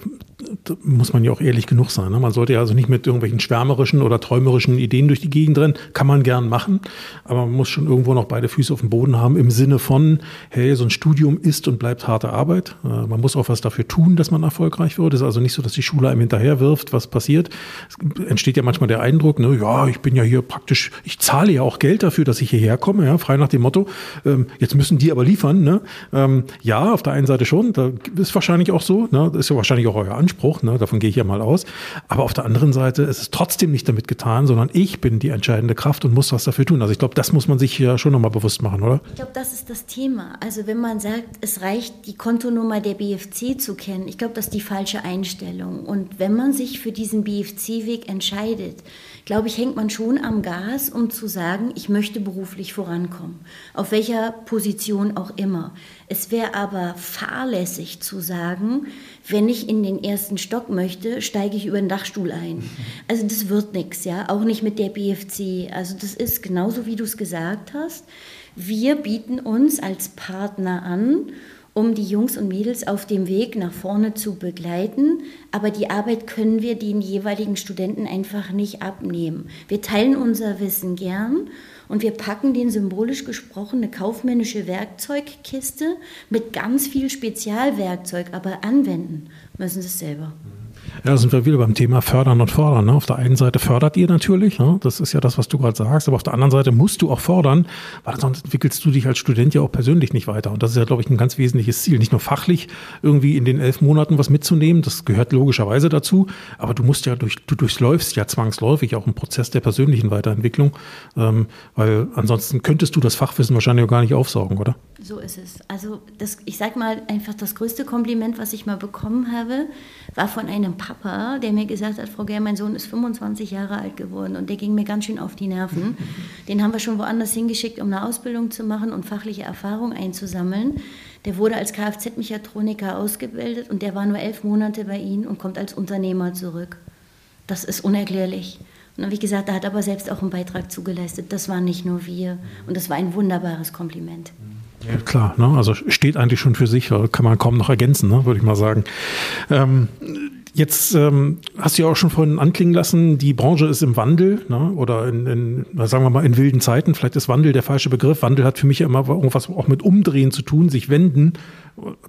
muss man ja auch ehrlich genug sein. Ne? Man sollte ja also nicht mit irgendwelchen schwärmerischen oder träumerischen Ideen durch die Gegend rennen. Kann man gern machen, aber man muss schon irgendwo noch beide Füße auf dem Boden haben im Sinne von, hey, so ein Studium ist und bleibt harte Arbeit. Äh, man muss auch was dafür tun, dass man erfolgreich wird. Es ist also nicht so, dass die Schule einem hinterher wirft, was passiert. Es entsteht ja manchmal der Eindruck, ne, ja, ich bin ja hier praktisch, ich zahle ja auch Geld dafür, dass ich hierher komme, ja, frei nach dem Motto, ähm, jetzt müssen die aber liefern. Ne? Ähm, ja, auf der einen Seite schon, da ist wahrscheinlich auch so, ne? das ist ja wahrscheinlich auch euer Anspruch, ne? davon gehe ich ja mal aus. Aber auf der anderen Seite ist es trotzdem nicht damit getan, sondern ich bin die entscheidende Kraft und muss was dafür tun. Also ich glaube, das muss man sich ja schon nochmal bewusst machen, oder? Ich glaube, das ist das Thema. Also wenn man sagt, es reicht, die Kontonummer der BFC zu kennen, ich glaube, das ist die falsche Einstellung. Und wenn man sich für diesen BFC-Weg entscheidet, glaube ich, hängt man schon am Gas, um zu sagen, ich möchte beruflich vorankommen. Auf welcher Position auch immer. Es wäre aber fahrlässig zu sagen, wenn ich in den ersten Stock möchte, steige ich über den Dachstuhl ein. Also das wird nichts, ja, auch nicht mit der BFC. Also das ist genauso, wie du es gesagt hast. Wir bieten uns als Partner an um die Jungs und Mädels auf dem Weg nach vorne zu begleiten. Aber die Arbeit können wir den jeweiligen Studenten einfach nicht abnehmen. Wir teilen unser Wissen gern und wir packen den symbolisch gesprochen eine kaufmännische Werkzeugkiste mit ganz viel Spezialwerkzeug, aber anwenden müssen sie es selber. Ja, da sind wir wieder beim Thema Fördern und Fordern. Ne? Auf der einen Seite fördert ihr natürlich, ne? das ist ja das, was du gerade sagst, aber auf der anderen Seite musst du auch fordern, weil sonst entwickelst du dich als Student ja auch persönlich nicht weiter. Und das ist ja, glaube ich, ein ganz wesentliches Ziel. Nicht nur fachlich irgendwie in den elf Monaten was mitzunehmen, das gehört logischerweise dazu, aber du musst ja durch, du durchläufst ja zwangsläufig auch einen Prozess der persönlichen Weiterentwicklung, ähm, weil ansonsten könntest du das Fachwissen wahrscheinlich auch gar nicht aufsaugen, oder? So ist es. Also das, ich sag mal einfach das größte Kompliment, was ich mal bekommen habe, war von einem Papa, der mir gesagt hat, Frau Gehr, mein Sohn ist 25 Jahre alt geworden und der ging mir ganz schön auf die Nerven. Den haben wir schon woanders hingeschickt, um eine Ausbildung zu machen und fachliche Erfahrung einzusammeln. Der wurde als Kfz-Mechatroniker ausgebildet und der war nur elf Monate bei Ihnen und kommt als Unternehmer zurück. Das ist unerklärlich. Und dann habe ich gesagt, da hat aber selbst auch einen Beitrag zugeleistet. Das waren nicht nur wir. Und das war ein wunderbares Kompliment. Ja, klar, ne? also steht eigentlich schon für sich, kann man kaum noch ergänzen, ne? würde ich mal sagen. Ähm, Jetzt ähm, hast du ja auch schon vorhin anklingen lassen, die Branche ist im Wandel ne? oder in, in, sagen wir mal, in wilden Zeiten. Vielleicht ist Wandel der falsche Begriff. Wandel hat für mich immer irgendwas auch mit Umdrehen zu tun, sich wenden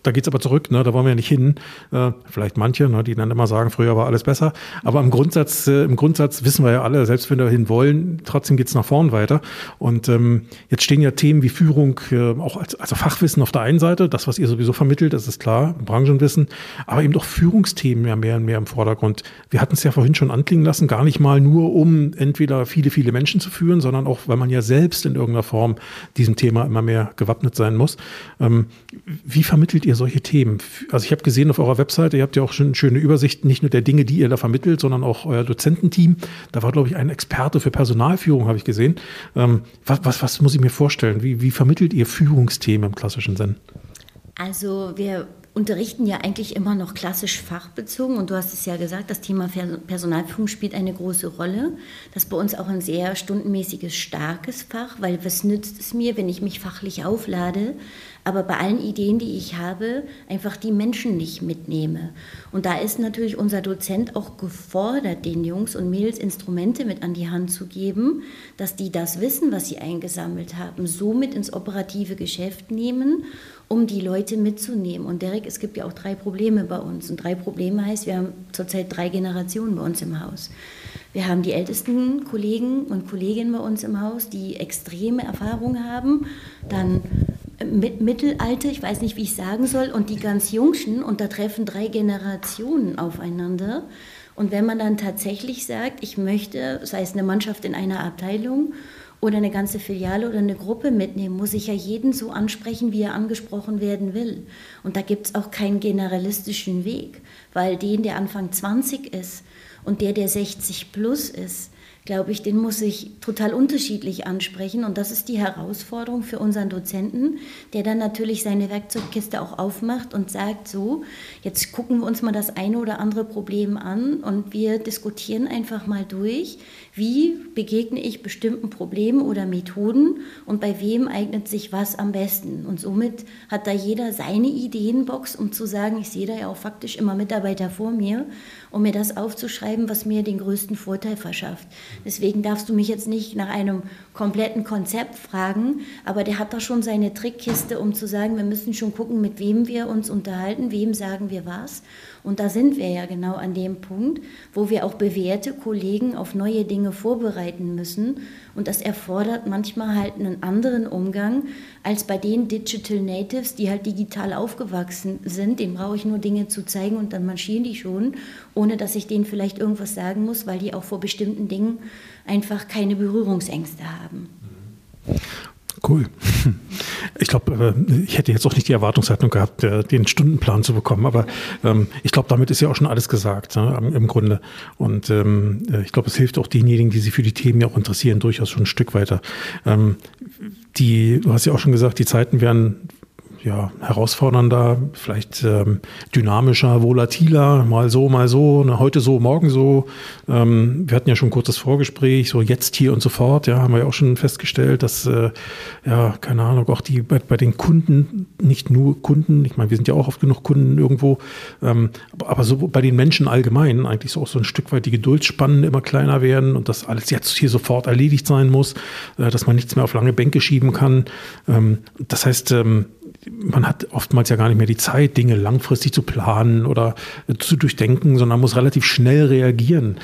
da geht's aber zurück, ne? da wollen wir ja nicht hin. Äh, vielleicht manche, ne? die dann immer sagen, früher war alles besser. Aber im Grundsatz, äh, im Grundsatz wissen wir ja alle, selbst wenn wir hin wollen, trotzdem geht's nach vorn weiter. Und ähm, jetzt stehen ja Themen wie Führung, äh, auch als also Fachwissen auf der einen Seite, das, was ihr sowieso vermittelt, das ist klar, Branchenwissen, aber eben doch Führungsthemen ja mehr und mehr im Vordergrund. Wir hatten es ja vorhin schon anklingen lassen, gar nicht mal nur, um entweder viele, viele Menschen zu führen, sondern auch, weil man ja selbst in irgendeiner Form diesem Thema immer mehr gewappnet sein muss. Ähm, wie vermittelt ihr solche Themen? Also ich habe gesehen auf eurer Webseite, ihr habt ja auch schon eine schöne Übersicht, nicht nur der Dinge, die ihr da vermittelt, sondern auch euer Dozententeam. Da war, glaube ich, ein Experte für Personalführung, habe ich gesehen. Ähm, was, was, was muss ich mir vorstellen? Wie, wie vermittelt ihr Führungsthemen im klassischen Sinn? Also wir unterrichten ja eigentlich immer noch klassisch fachbezogen und du hast es ja gesagt, das Thema Personalführung spielt eine große Rolle. Das ist bei uns auch ein sehr stundenmäßiges, starkes Fach, weil was nützt es mir, wenn ich mich fachlich auflade, aber bei allen Ideen, die ich habe, einfach die Menschen nicht mitnehme. Und da ist natürlich unser Dozent auch gefordert, den Jungs und Mädels Instrumente mit an die Hand zu geben, dass die das Wissen, was sie eingesammelt haben, so mit ins operative Geschäft nehmen, um die Leute mitzunehmen. Und Derek, es gibt ja auch drei Probleme bei uns. Und drei Probleme heißt, wir haben zurzeit drei Generationen bei uns im Haus. Wir haben die ältesten Kollegen und Kolleginnen bei uns im Haus, die extreme Erfahrung haben. Dann mit Mittelalter, ich weiß nicht, wie ich sagen soll, und die ganz Jungschen, und da treffen drei Generationen aufeinander. Und wenn man dann tatsächlich sagt, ich möchte, sei es eine Mannschaft in einer Abteilung oder eine ganze Filiale oder eine Gruppe mitnehmen, muss ich ja jeden so ansprechen, wie er angesprochen werden will. Und da gibt es auch keinen generalistischen Weg, weil den, der Anfang 20 ist und der, der 60 plus ist, glaube ich, den muss ich total unterschiedlich ansprechen. Und das ist die Herausforderung für unseren Dozenten, der dann natürlich seine Werkzeugkiste auch aufmacht und sagt, so, jetzt gucken wir uns mal das eine oder andere Problem an und wir diskutieren einfach mal durch, wie begegne ich bestimmten Problemen oder Methoden und bei wem eignet sich was am besten. Und somit hat da jeder seine Ideenbox, um zu sagen, ich sehe da ja auch faktisch immer Mitarbeiter vor mir, um mir das aufzuschreiben, was mir den größten Vorteil verschafft. Deswegen darfst du mich jetzt nicht nach einem kompletten Konzept fragen, aber der hat da schon seine Trickkiste, um zu sagen, wir müssen schon gucken, mit wem wir uns unterhalten, wem sagen wir was. Und da sind wir ja genau an dem Punkt, wo wir auch bewährte Kollegen auf neue Dinge vorbereiten müssen. Und das erfordert manchmal halt einen anderen Umgang als bei den Digital Natives, die halt digital aufgewachsen sind. Dem brauche ich nur Dinge zu zeigen und dann marschieren die schon, ohne dass ich denen vielleicht irgendwas sagen muss, weil die auch vor bestimmten Dingen einfach keine Berührungsängste haben. Cool. Ich glaube, äh, ich hätte jetzt auch nicht die Erwartungshaltung gehabt, äh, den Stundenplan zu bekommen, aber ähm, ich glaube, damit ist ja auch schon alles gesagt ne, im Grunde. Und ähm, äh, ich glaube, es hilft auch denjenigen, die sich für die Themen ja auch interessieren, durchaus schon ein Stück weiter. Ähm, die, du hast ja auch schon gesagt, die Zeiten werden ja, herausfordernder, vielleicht ähm, dynamischer, volatiler, mal so, mal so, ne, heute so, morgen so. Ähm, wir hatten ja schon ein kurzes Vorgespräch, so jetzt hier und sofort, ja, haben wir ja auch schon festgestellt, dass, äh, ja, keine Ahnung, auch die bei, bei, den Kunden, nicht nur Kunden, ich meine, wir sind ja auch oft genug Kunden irgendwo, ähm, aber, aber so bei den Menschen allgemein eigentlich so auch so ein Stück weit die Geduldsspannen immer kleiner werden und dass alles jetzt hier sofort erledigt sein muss, äh, dass man nichts mehr auf lange Bänke schieben kann. Ähm, das heißt, ähm, man hat oftmals ja gar nicht mehr die Zeit, Dinge langfristig zu planen oder zu durchdenken, sondern muss relativ schnell reagieren.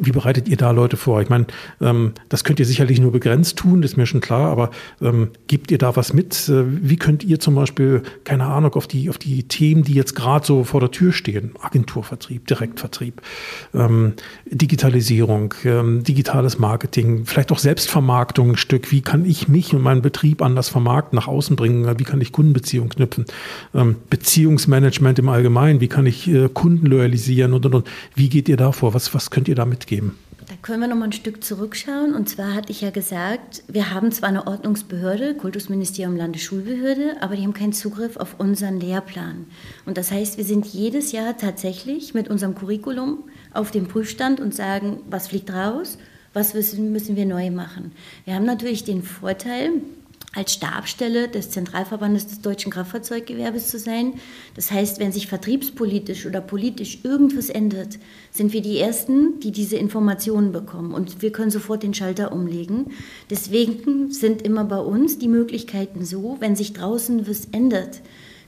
Wie bereitet ihr da Leute vor? Ich meine, ähm, das könnt ihr sicherlich nur begrenzt tun, das ist mir schon klar, aber ähm, gebt ihr da was mit? Äh, wie könnt ihr zum Beispiel, keine Ahnung, auf die, auf die Themen, die jetzt gerade so vor der Tür stehen, Agenturvertrieb, Direktvertrieb, ähm, Digitalisierung, ähm, digitales Marketing, vielleicht auch Selbstvermarktung ein Stück, wie kann ich mich und meinen Betrieb anders vermarkten, nach außen bringen, wie kann ich Kundenbeziehungen knüpfen, ähm, Beziehungsmanagement im Allgemeinen, wie kann ich äh, Kunden loyalisieren und, und, und. Wie geht ihr da vor? Was, was könnt ihr damit mitgeben? Da können wir noch mal ein Stück zurückschauen. Und zwar hatte ich ja gesagt, wir haben zwar eine Ordnungsbehörde, Kultusministerium, Landesschulbehörde, aber die haben keinen Zugriff auf unseren Lehrplan. Und das heißt, wir sind jedes Jahr tatsächlich mit unserem Curriculum auf dem Prüfstand und sagen, was fliegt raus, was müssen wir neu machen. Wir haben natürlich den Vorteil, als Stabstelle des Zentralverbandes des deutschen Kraftfahrzeuggewerbes zu sein. Das heißt, wenn sich vertriebspolitisch oder politisch irgendwas ändert, sind wir die Ersten, die diese Informationen bekommen und wir können sofort den Schalter umlegen. Deswegen sind immer bei uns die Möglichkeiten so, wenn sich draußen was ändert,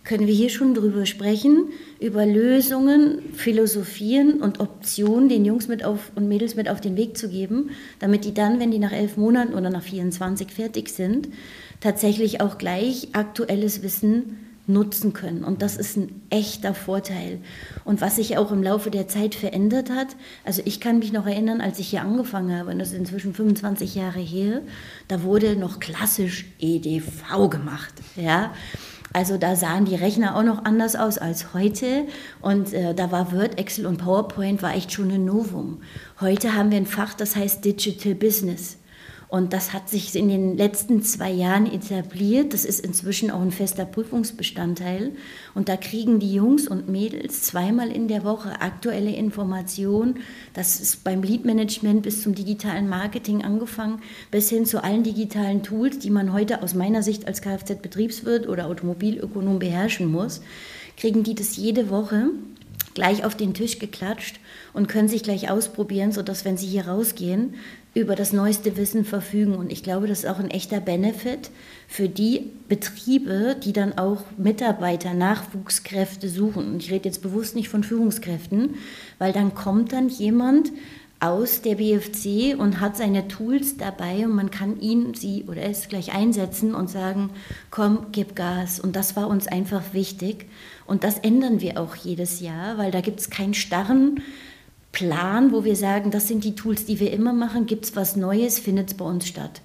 können wir hier schon drüber sprechen, über Lösungen, Philosophien und Optionen den Jungs mit auf und Mädels mit auf den Weg zu geben, damit die dann, wenn die nach elf Monaten oder nach 24 fertig sind, tatsächlich auch gleich aktuelles Wissen nutzen können. Und das ist ein echter Vorteil. Und was sich auch im Laufe der Zeit verändert hat, also ich kann mich noch erinnern, als ich hier angefangen habe, und das ist inzwischen 25 Jahre her, da wurde noch klassisch EDV gemacht. Ja? Also da sahen die Rechner auch noch anders aus als heute. Und äh, da war Word, Excel und PowerPoint war echt schon ein Novum. Heute haben wir ein Fach, das heißt Digital Business. Und das hat sich in den letzten zwei Jahren etabliert. Das ist inzwischen auch ein fester Prüfungsbestandteil. Und da kriegen die Jungs und Mädels zweimal in der Woche aktuelle Informationen. Das ist beim Lead-Management bis zum digitalen Marketing angefangen, bis hin zu allen digitalen Tools, die man heute aus meiner Sicht als Kfz-Betriebswirt oder Automobilökonom beherrschen muss, kriegen die das jede Woche gleich auf den Tisch geklatscht und können sich gleich ausprobieren, sodass, wenn sie hier rausgehen, über das neueste Wissen verfügen. Und ich glaube, das ist auch ein echter Benefit für die Betriebe, die dann auch Mitarbeiter, Nachwuchskräfte suchen. Und ich rede jetzt bewusst nicht von Führungskräften, weil dann kommt dann jemand aus der BFC und hat seine Tools dabei und man kann ihn, sie oder es gleich einsetzen und sagen, komm, gib Gas. Und das war uns einfach wichtig. Und das ändern wir auch jedes Jahr, weil da gibt es keinen starren Plan, wo wir sagen, das sind die Tools, die wir immer machen, gibt es was Neues, findet es bei uns statt.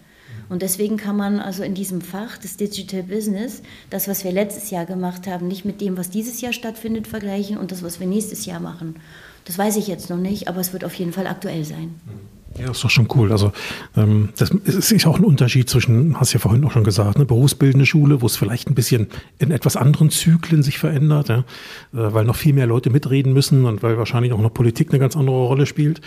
Und deswegen kann man also in diesem Fach des Digital Business das, was wir letztes Jahr gemacht haben, nicht mit dem, was dieses Jahr stattfindet, vergleichen und das, was wir nächstes Jahr machen. Das weiß ich jetzt noch nicht, aber es wird auf jeden Fall aktuell sein. Mhm. Ja, das ist doch schon cool. Also ähm, das ist auch ein Unterschied zwischen, hast ja vorhin auch schon gesagt, eine berufsbildende Schule, wo es vielleicht ein bisschen in etwas anderen Zyklen sich verändert, ja, äh, weil noch viel mehr Leute mitreden müssen und weil wahrscheinlich auch noch Politik eine ganz andere Rolle spielt.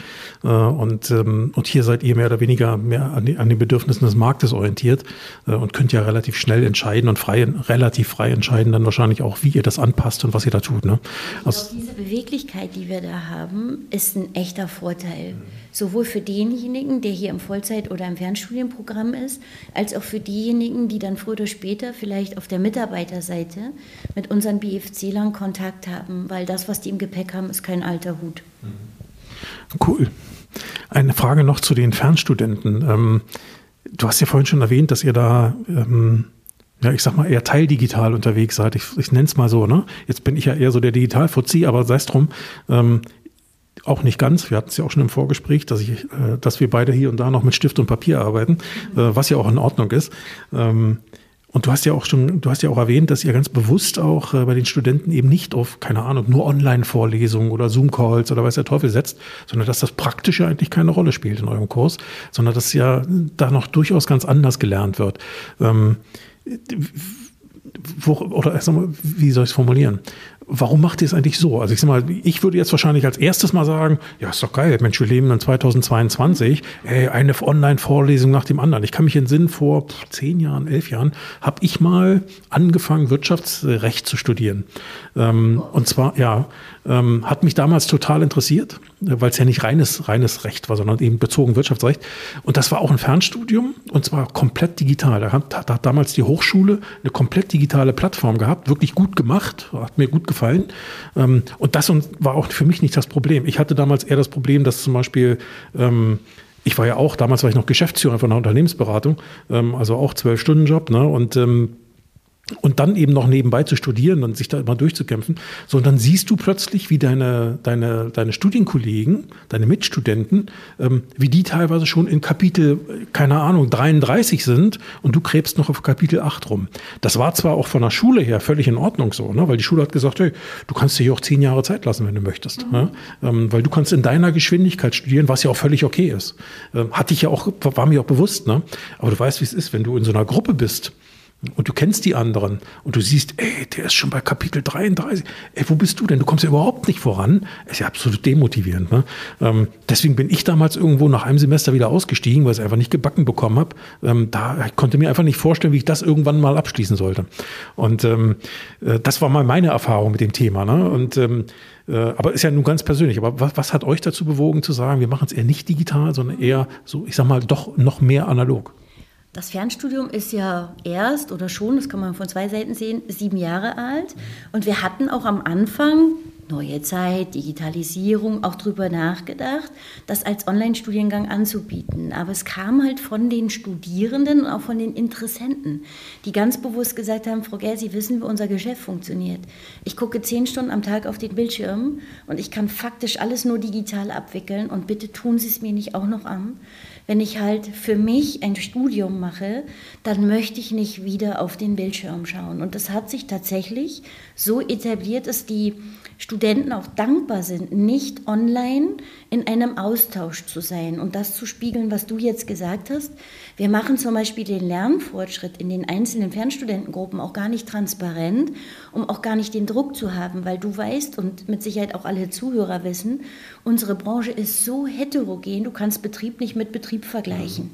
Äh, und, ähm, und hier seid ihr mehr oder weniger mehr an, die, an den Bedürfnissen des Marktes orientiert äh, und könnt ja relativ schnell entscheiden und frei, relativ frei entscheiden dann wahrscheinlich auch, wie ihr das anpasst und was ihr da tut. Ne? Also, diese Beweglichkeit, die wir da haben, ist ein echter Vorteil. Sowohl für denjenigen, der hier im Vollzeit- oder im Fernstudienprogramm ist, als auch für diejenigen, die dann früher oder später vielleicht auf der Mitarbeiterseite mit unseren BFC-Lern Kontakt haben, weil das, was die im Gepäck haben, ist kein alter Hut. Cool. Eine Frage noch zu den Fernstudenten. Ähm, du hast ja vorhin schon erwähnt, dass ihr da ähm, ja, ich sag mal, eher teildigital unterwegs seid. Ich, ich nenne es mal so, ne? Jetzt bin ich ja eher so der Digital-Fuzzi, aber sei es drum. Ähm, auch nicht ganz. Wir hatten es ja auch schon im Vorgespräch, dass, ich, äh, dass wir beide hier und da noch mit Stift und Papier arbeiten, äh, was ja auch in Ordnung ist. Ähm, und du hast ja auch schon, du hast ja auch erwähnt, dass ihr ganz bewusst auch äh, bei den Studenten eben nicht auf, keine Ahnung, nur Online-Vorlesungen oder Zoom-Calls oder weiß der Teufel setzt, sondern dass das Praktische eigentlich keine Rolle spielt in eurem Kurs, sondern dass ja da noch durchaus ganz anders gelernt wird. Ähm, wo, oder sag mal, wie soll ich es formulieren? Warum macht ihr es eigentlich so? Also ich sag mal, ich würde jetzt wahrscheinlich als erstes mal sagen, ja, ist doch geil, Mensch, wir leben in 2022, ey, eine Online-Vorlesung nach dem anderen. Ich kann mich entsinnen, vor zehn Jahren, elf Jahren, habe ich mal angefangen, Wirtschaftsrecht zu studieren. Ähm, und zwar, ja, ähm, hat mich damals total interessiert, weil es ja nicht reines, reines Recht war, sondern eben bezogen Wirtschaftsrecht. Und das war auch ein Fernstudium und zwar komplett digital. Da hat, hat damals die Hochschule eine komplett digitale Plattform gehabt, wirklich gut gemacht, hat mir gut gefallen. Ähm, und das war auch für mich nicht das Problem. Ich hatte damals eher das Problem, dass zum Beispiel ähm, ich war ja auch, damals war ich noch Geschäftsführer von einer Unternehmensberatung, ähm, also auch zwölf Stunden Job, ne? Und ähm, und dann eben noch nebenbei zu studieren und sich da immer durchzukämpfen. So, und dann siehst du plötzlich, wie deine, deine, deine Studienkollegen, deine Mitstudenten, ähm, wie die teilweise schon in Kapitel, keine Ahnung, 33 sind und du krebst noch auf Kapitel 8 rum. Das war zwar auch von der Schule her völlig in Ordnung so, ne? weil die Schule hat gesagt, hey, du kannst dir hier auch zehn Jahre Zeit lassen, wenn du möchtest. Mhm. Ne? Ähm, weil du kannst in deiner Geschwindigkeit studieren, was ja auch völlig okay ist. Ähm, hatte ich ja auch, war mir auch bewusst, ne? Aber du weißt, wie es ist, wenn du in so einer Gruppe bist, und du kennst die anderen und du siehst, ey, der ist schon bei Kapitel 33. Ey, wo bist du denn? Du kommst ja überhaupt nicht voran. ist ja absolut demotivierend. Ne? Ähm, deswegen bin ich damals irgendwo nach einem Semester wieder ausgestiegen, weil ich es einfach nicht gebacken bekommen habe. Ähm, da ich konnte mir einfach nicht vorstellen, wie ich das irgendwann mal abschließen sollte. Und ähm, äh, das war mal meine Erfahrung mit dem Thema. Ne? Und ähm, äh, aber ist ja nun ganz persönlich. Aber was, was hat euch dazu bewogen zu sagen, wir machen es eher nicht digital, sondern eher so, ich sag mal, doch noch mehr analog? Das Fernstudium ist ja erst oder schon, das kann man von zwei Seiten sehen, sieben Jahre alt. Und wir hatten auch am Anfang, neue Zeit, Digitalisierung, auch darüber nachgedacht, das als Online-Studiengang anzubieten. Aber es kam halt von den Studierenden und auch von den Interessenten, die ganz bewusst gesagt haben, Frau Gell, Sie wissen, wie unser Geschäft funktioniert. Ich gucke zehn Stunden am Tag auf den Bildschirm und ich kann faktisch alles nur digital abwickeln und bitte tun Sie es mir nicht auch noch an wenn ich halt für mich ein Studium mache, dann möchte ich nicht wieder auf den Bildschirm schauen. Und das hat sich tatsächlich so etabliert, dass die Studenten auch dankbar sind, nicht online in einem Austausch zu sein und das zu spiegeln, was du jetzt gesagt hast. Wir machen zum Beispiel den Lernfortschritt in den einzelnen Fernstudentengruppen auch gar nicht transparent, um auch gar nicht den Druck zu haben, weil du weißt und mit Sicherheit auch alle Zuhörer wissen, unsere Branche ist so heterogen, du kannst Betrieb nicht mit Betrieb vergleichen.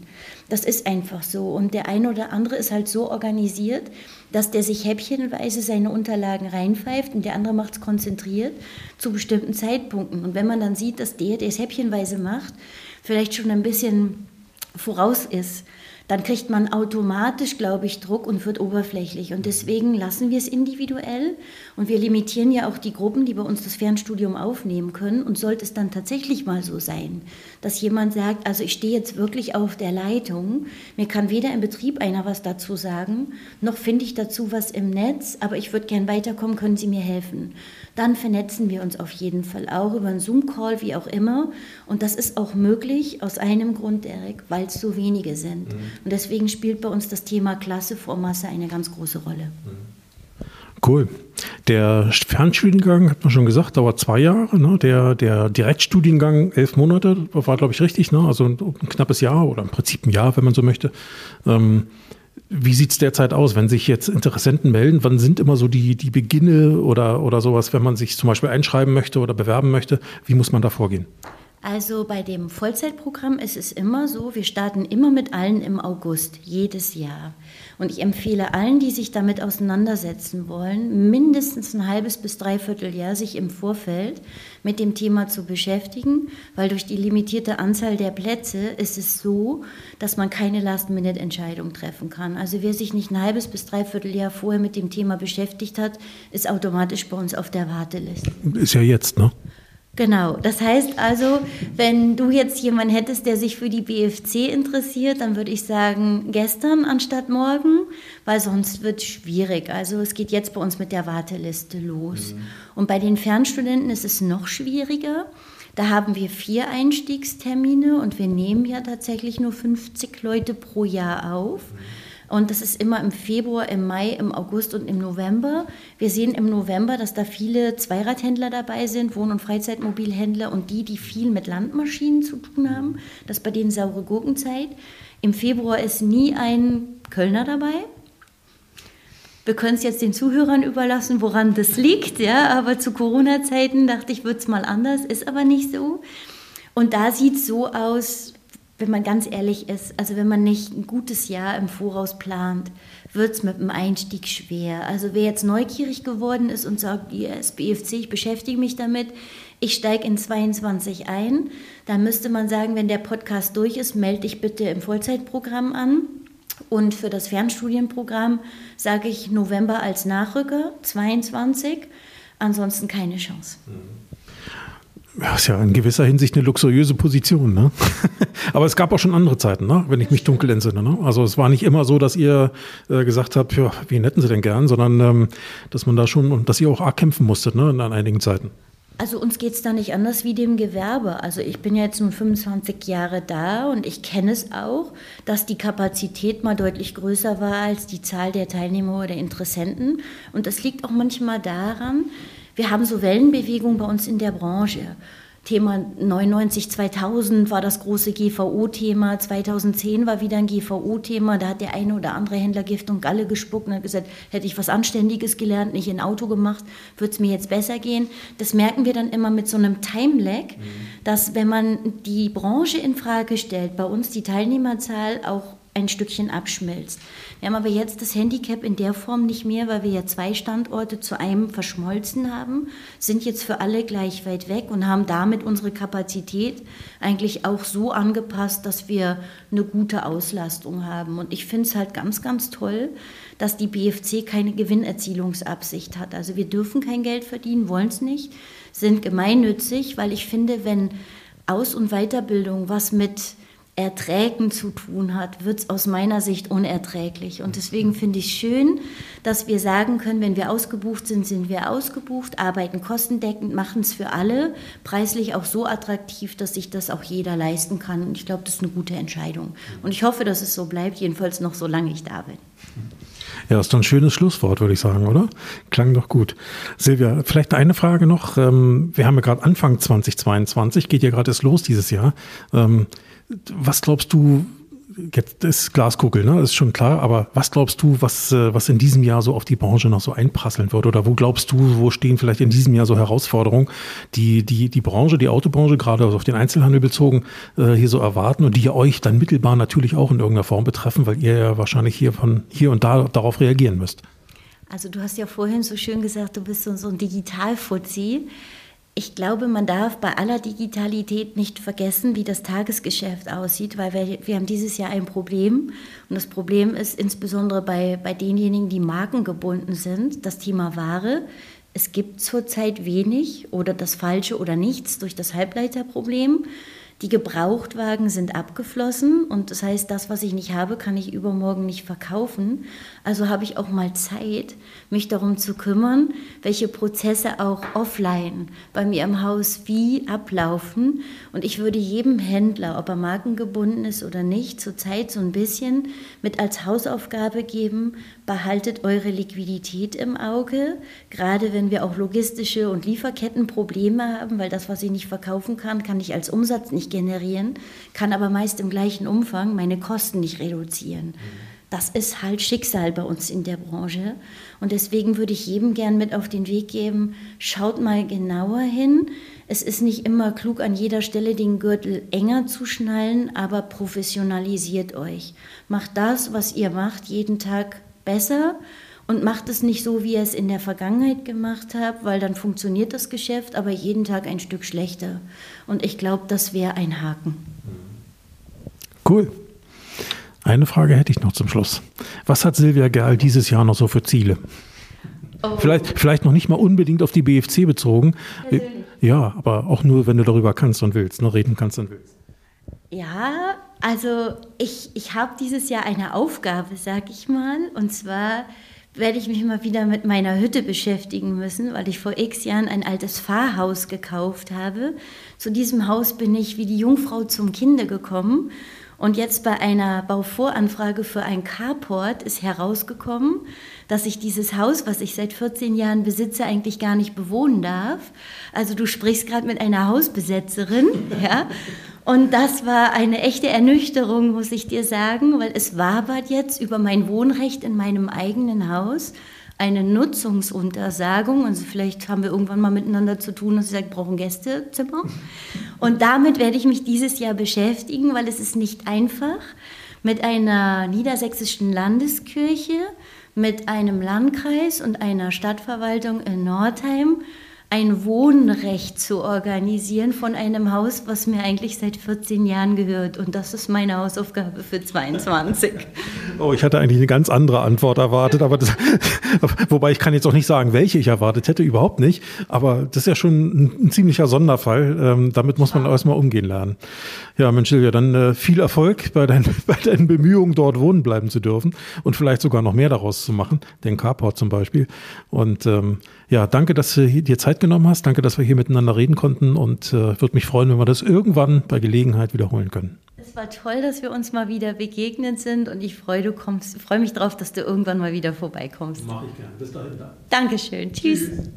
Das ist einfach so. Und der eine oder andere ist halt so organisiert, dass der sich häppchenweise seine Unterlagen reinpfeift und der andere macht es konzentriert zu bestimmten Zeitpunkten. Und wenn man dann sieht, dass der, der es häppchenweise macht, vielleicht schon ein bisschen voraus ist, dann kriegt man automatisch, glaube ich, Druck und wird oberflächlich. Und deswegen lassen wir es individuell und wir limitieren ja auch die Gruppen, die bei uns das Fernstudium aufnehmen können. Und sollte es dann tatsächlich mal so sein, dass jemand sagt, also ich stehe jetzt wirklich auf der Leitung, mir kann weder im Betrieb einer was dazu sagen, noch finde ich dazu was im Netz, aber ich würde gern weiterkommen, können Sie mir helfen? Dann vernetzen wir uns auf jeden Fall auch über einen Zoom-Call, wie auch immer. Und das ist auch möglich aus einem Grund, Derek, weil es so wenige sind. Mhm. Und deswegen spielt bei uns das Thema Klasse vor Masse eine ganz große Rolle. Cool. Der Fernstudiengang, hat man schon gesagt, dauert zwei Jahre. Ne? Der, der Direktstudiengang elf Monate, war, glaube ich, richtig. Ne? Also ein, ein, knappes Jahr oder im Prinzip ein Jahr, wenn man so möchte. Ähm, wie sieht es derzeit aus, wenn sich jetzt Interessenten melden? Wann sind immer so die, die Beginne oder, oder sowas, wenn man sich zum Beispiel einschreiben möchte oder bewerben möchte? Wie muss man da vorgehen? Also bei dem Vollzeitprogramm ist es immer so, wir starten immer mit allen im August, jedes Jahr. Und ich empfehle allen, die sich damit auseinandersetzen wollen, mindestens ein halbes bis dreiviertel Jahr sich im Vorfeld mit dem Thema zu beschäftigen, weil durch die limitierte Anzahl der Plätze ist es so, dass man keine Last-Minute-Entscheidung treffen kann. Also wer sich nicht ein halbes bis dreiviertel Jahr vorher mit dem Thema beschäftigt hat, ist automatisch bei uns auf der Warteliste. Ist ja jetzt, ne? Genau, das heißt also, wenn du jetzt jemanden hättest, der sich für die BFC interessiert, dann würde ich sagen, gestern anstatt morgen, weil sonst wird es schwierig. Also es geht jetzt bei uns mit der Warteliste los. Mhm. Und bei den Fernstudenten ist es noch schwieriger. Da haben wir vier Einstiegstermine und wir nehmen ja tatsächlich nur 50 Leute pro Jahr auf. Mhm. Und das ist immer im Februar, im Mai, im August und im November. Wir sehen im November, dass da viele Zweiradhändler dabei sind, Wohn- und Freizeitmobilhändler und die, die viel mit Landmaschinen zu tun haben. Das ist bei denen saure Gurkenzeit. Im Februar ist nie ein Kölner dabei. Wir können es jetzt den Zuhörern überlassen, woran das liegt, ja, aber zu Corona-Zeiten dachte ich, wird es mal anders, ist aber nicht so. Und da sieht es so aus, wenn man ganz ehrlich ist, also wenn man nicht ein gutes Jahr im Voraus plant, wird es mit dem Einstieg schwer. Also wer jetzt neugierig geworden ist und sagt, yes, BFC, ich beschäftige mich damit, ich steige in 22 ein, dann müsste man sagen, wenn der Podcast durch ist, melde dich bitte im Vollzeitprogramm an. Und für das Fernstudienprogramm sage ich November als Nachrücker, 22. Ansonsten keine Chance. Ja, ist ja in gewisser Hinsicht eine luxuriöse Position. Ne? Aber es gab auch schon andere Zeiten, ne? wenn ich mich dunkel entsinne. Ne? Also es war nicht immer so, dass ihr äh, gesagt habt, ja, wen hätten Sie denn gern, sondern ähm, dass man da schon und dass ihr auch arg kämpfen musstet ne? in einigen Zeiten. Also uns geht es da nicht anders wie dem Gewerbe. Also ich bin jetzt nun 25 Jahre da und ich kenne es auch, dass die Kapazität mal deutlich größer war als die Zahl der Teilnehmer oder Interessenten. Und das liegt auch manchmal daran, wir haben so Wellenbewegungen bei uns in der Branche. Thema 99, 2000 war das große GVO-Thema, 2010 war wieder ein GVO-Thema, da hat der eine oder andere Händler Gift und Galle gespuckt und hat gesagt, hätte ich was Anständiges gelernt, nicht in Auto gemacht, würde es mir jetzt besser gehen. Das merken wir dann immer mit so einem Time-Lag, mhm. dass wenn man die Branche in Frage stellt, bei uns die Teilnehmerzahl auch ein Stückchen abschmilzt. Wir haben aber jetzt das Handicap in der Form nicht mehr, weil wir ja zwei Standorte zu einem verschmolzen haben, sind jetzt für alle gleich weit weg und haben damit unsere Kapazität eigentlich auch so angepasst, dass wir eine gute Auslastung haben. Und ich finde es halt ganz, ganz toll, dass die BFC keine Gewinnerzielungsabsicht hat. Also wir dürfen kein Geld verdienen, wollen es nicht, sind gemeinnützig, weil ich finde, wenn Aus- und Weiterbildung was mit Erträgen zu tun hat, wird es aus meiner Sicht unerträglich. Und deswegen finde ich schön, dass wir sagen können, wenn wir ausgebucht sind, sind wir ausgebucht, arbeiten kostendeckend, machen es für alle, preislich auch so attraktiv, dass sich das auch jeder leisten kann. Und ich glaube, das ist eine gute Entscheidung. Und ich hoffe, dass es so bleibt, jedenfalls noch solange ich da bin. Ja, ist doch ein schönes Schlusswort, würde ich sagen, oder? Klang doch gut. Silvia, vielleicht eine Frage noch. Ähm, wir haben ja gerade Anfang 2022, geht ja gerade erst los dieses Jahr. Was glaubst du, jetzt ist Glaskugel, ne? ist schon klar, aber was glaubst du, was, äh, was in diesem Jahr so auf die Branche noch so einprasseln wird? Oder wo glaubst du, wo stehen vielleicht in diesem Jahr so Herausforderungen, die die, die Branche, die Autobranche, gerade auf den Einzelhandel bezogen, äh, hier so erwarten und die euch dann mittelbar natürlich auch in irgendeiner Form betreffen, weil ihr ja wahrscheinlich hier von hier und da darauf reagieren müsst? Also du hast ja vorhin so schön gesagt, du bist so, ein Digitalfuzzi ich glaube, man darf bei aller Digitalität nicht vergessen, wie das Tagesgeschäft aussieht, weil wir, wir haben dieses Jahr ein Problem. Und das Problem ist insbesondere bei, bei denjenigen, die markengebunden sind, das Thema Ware. Es gibt zurzeit wenig oder das Falsche oder nichts durch das Halbleiterproblem. Die Gebrauchtwagen sind abgeflossen und das heißt, das, was ich nicht habe, kann ich übermorgen nicht verkaufen. Also habe ich auch mal Zeit, mich darum zu kümmern, welche Prozesse auch offline bei mir im Haus wie ablaufen. Und ich würde jedem Händler, ob er markengebunden ist oder nicht, zurzeit so ein bisschen mit als Hausaufgabe geben, behaltet eure Liquidität im Auge, gerade wenn wir auch logistische und Lieferkettenprobleme haben, weil das, was ich nicht verkaufen kann, kann ich als Umsatz nicht generieren, kann aber meist im gleichen Umfang meine Kosten nicht reduzieren. Das ist halt Schicksal bei uns in der Branche. Und deswegen würde ich jedem gern mit auf den Weg geben, schaut mal genauer hin. Es ist nicht immer klug, an jeder Stelle den Gürtel enger zu schnallen, aber professionalisiert euch. Macht das, was ihr macht, jeden Tag besser und macht es nicht so, wie ihr es in der Vergangenheit gemacht habt, weil dann funktioniert das Geschäft, aber jeden Tag ein Stück schlechter. Und ich glaube, das wäre ein Haken. Cool. Eine Frage hätte ich noch zum Schluss. Was hat Silvia Gerl dieses Jahr noch so für Ziele? Oh. Vielleicht, vielleicht noch nicht mal unbedingt auf die BFC bezogen. Ja, aber auch nur, wenn du darüber kannst und willst, ne, reden kannst und willst. Ja, also ich, ich habe dieses Jahr eine Aufgabe, sag ich mal. Und zwar werde ich mich mal wieder mit meiner Hütte beschäftigen müssen, weil ich vor x Jahren ein altes Pfarrhaus gekauft habe. Zu diesem Haus bin ich wie die Jungfrau zum Kinde gekommen. Und jetzt bei einer Bauvoranfrage für ein Carport ist herausgekommen, dass ich dieses Haus, was ich seit 14 Jahren besitze, eigentlich gar nicht bewohnen darf. Also du sprichst gerade mit einer Hausbesetzerin, ja. Und das war eine echte Ernüchterung, muss ich dir sagen, weil es wabert jetzt über mein Wohnrecht in meinem eigenen Haus eine Nutzungsuntersagung. Also vielleicht haben wir irgendwann mal miteinander zu tun, dass ich sage, ich brauche ein Gästezimmer. Und damit werde ich mich dieses Jahr beschäftigen, weil es ist nicht einfach mit einer niedersächsischen Landeskirche, mit einem Landkreis und einer Stadtverwaltung in Nordheim ein Wohnrecht zu organisieren von einem Haus, was mir eigentlich seit 14 Jahren gehört. Und das ist meine Hausaufgabe für 22. Oh, ich hatte eigentlich eine ganz andere Antwort erwartet, aber das, wobei ich kann jetzt auch nicht sagen, welche ich erwartet hätte, überhaupt nicht. Aber das ist ja schon ein, ein ziemlicher Sonderfall. Ähm, damit muss man erstmal umgehen lernen. Ja, Mensch, Silvia, dann äh, viel Erfolg bei, dein, bei deinen Bemühungen, dort wohnen bleiben zu dürfen und vielleicht sogar noch mehr daraus zu machen, den Carport zum Beispiel. Und ähm, ja, danke, dass du dir Zeit genommen hast. Danke, dass wir hier miteinander reden konnten und äh, würde mich freuen, wenn wir das irgendwann bei Gelegenheit wiederholen können. Es war toll, dass wir uns mal wieder begegnet sind und ich freue, du kommst, freue mich darauf, dass du irgendwann mal wieder vorbeikommst. Mach ich gerne. Bis dahin. Dankeschön. Tschüss. Tschüss.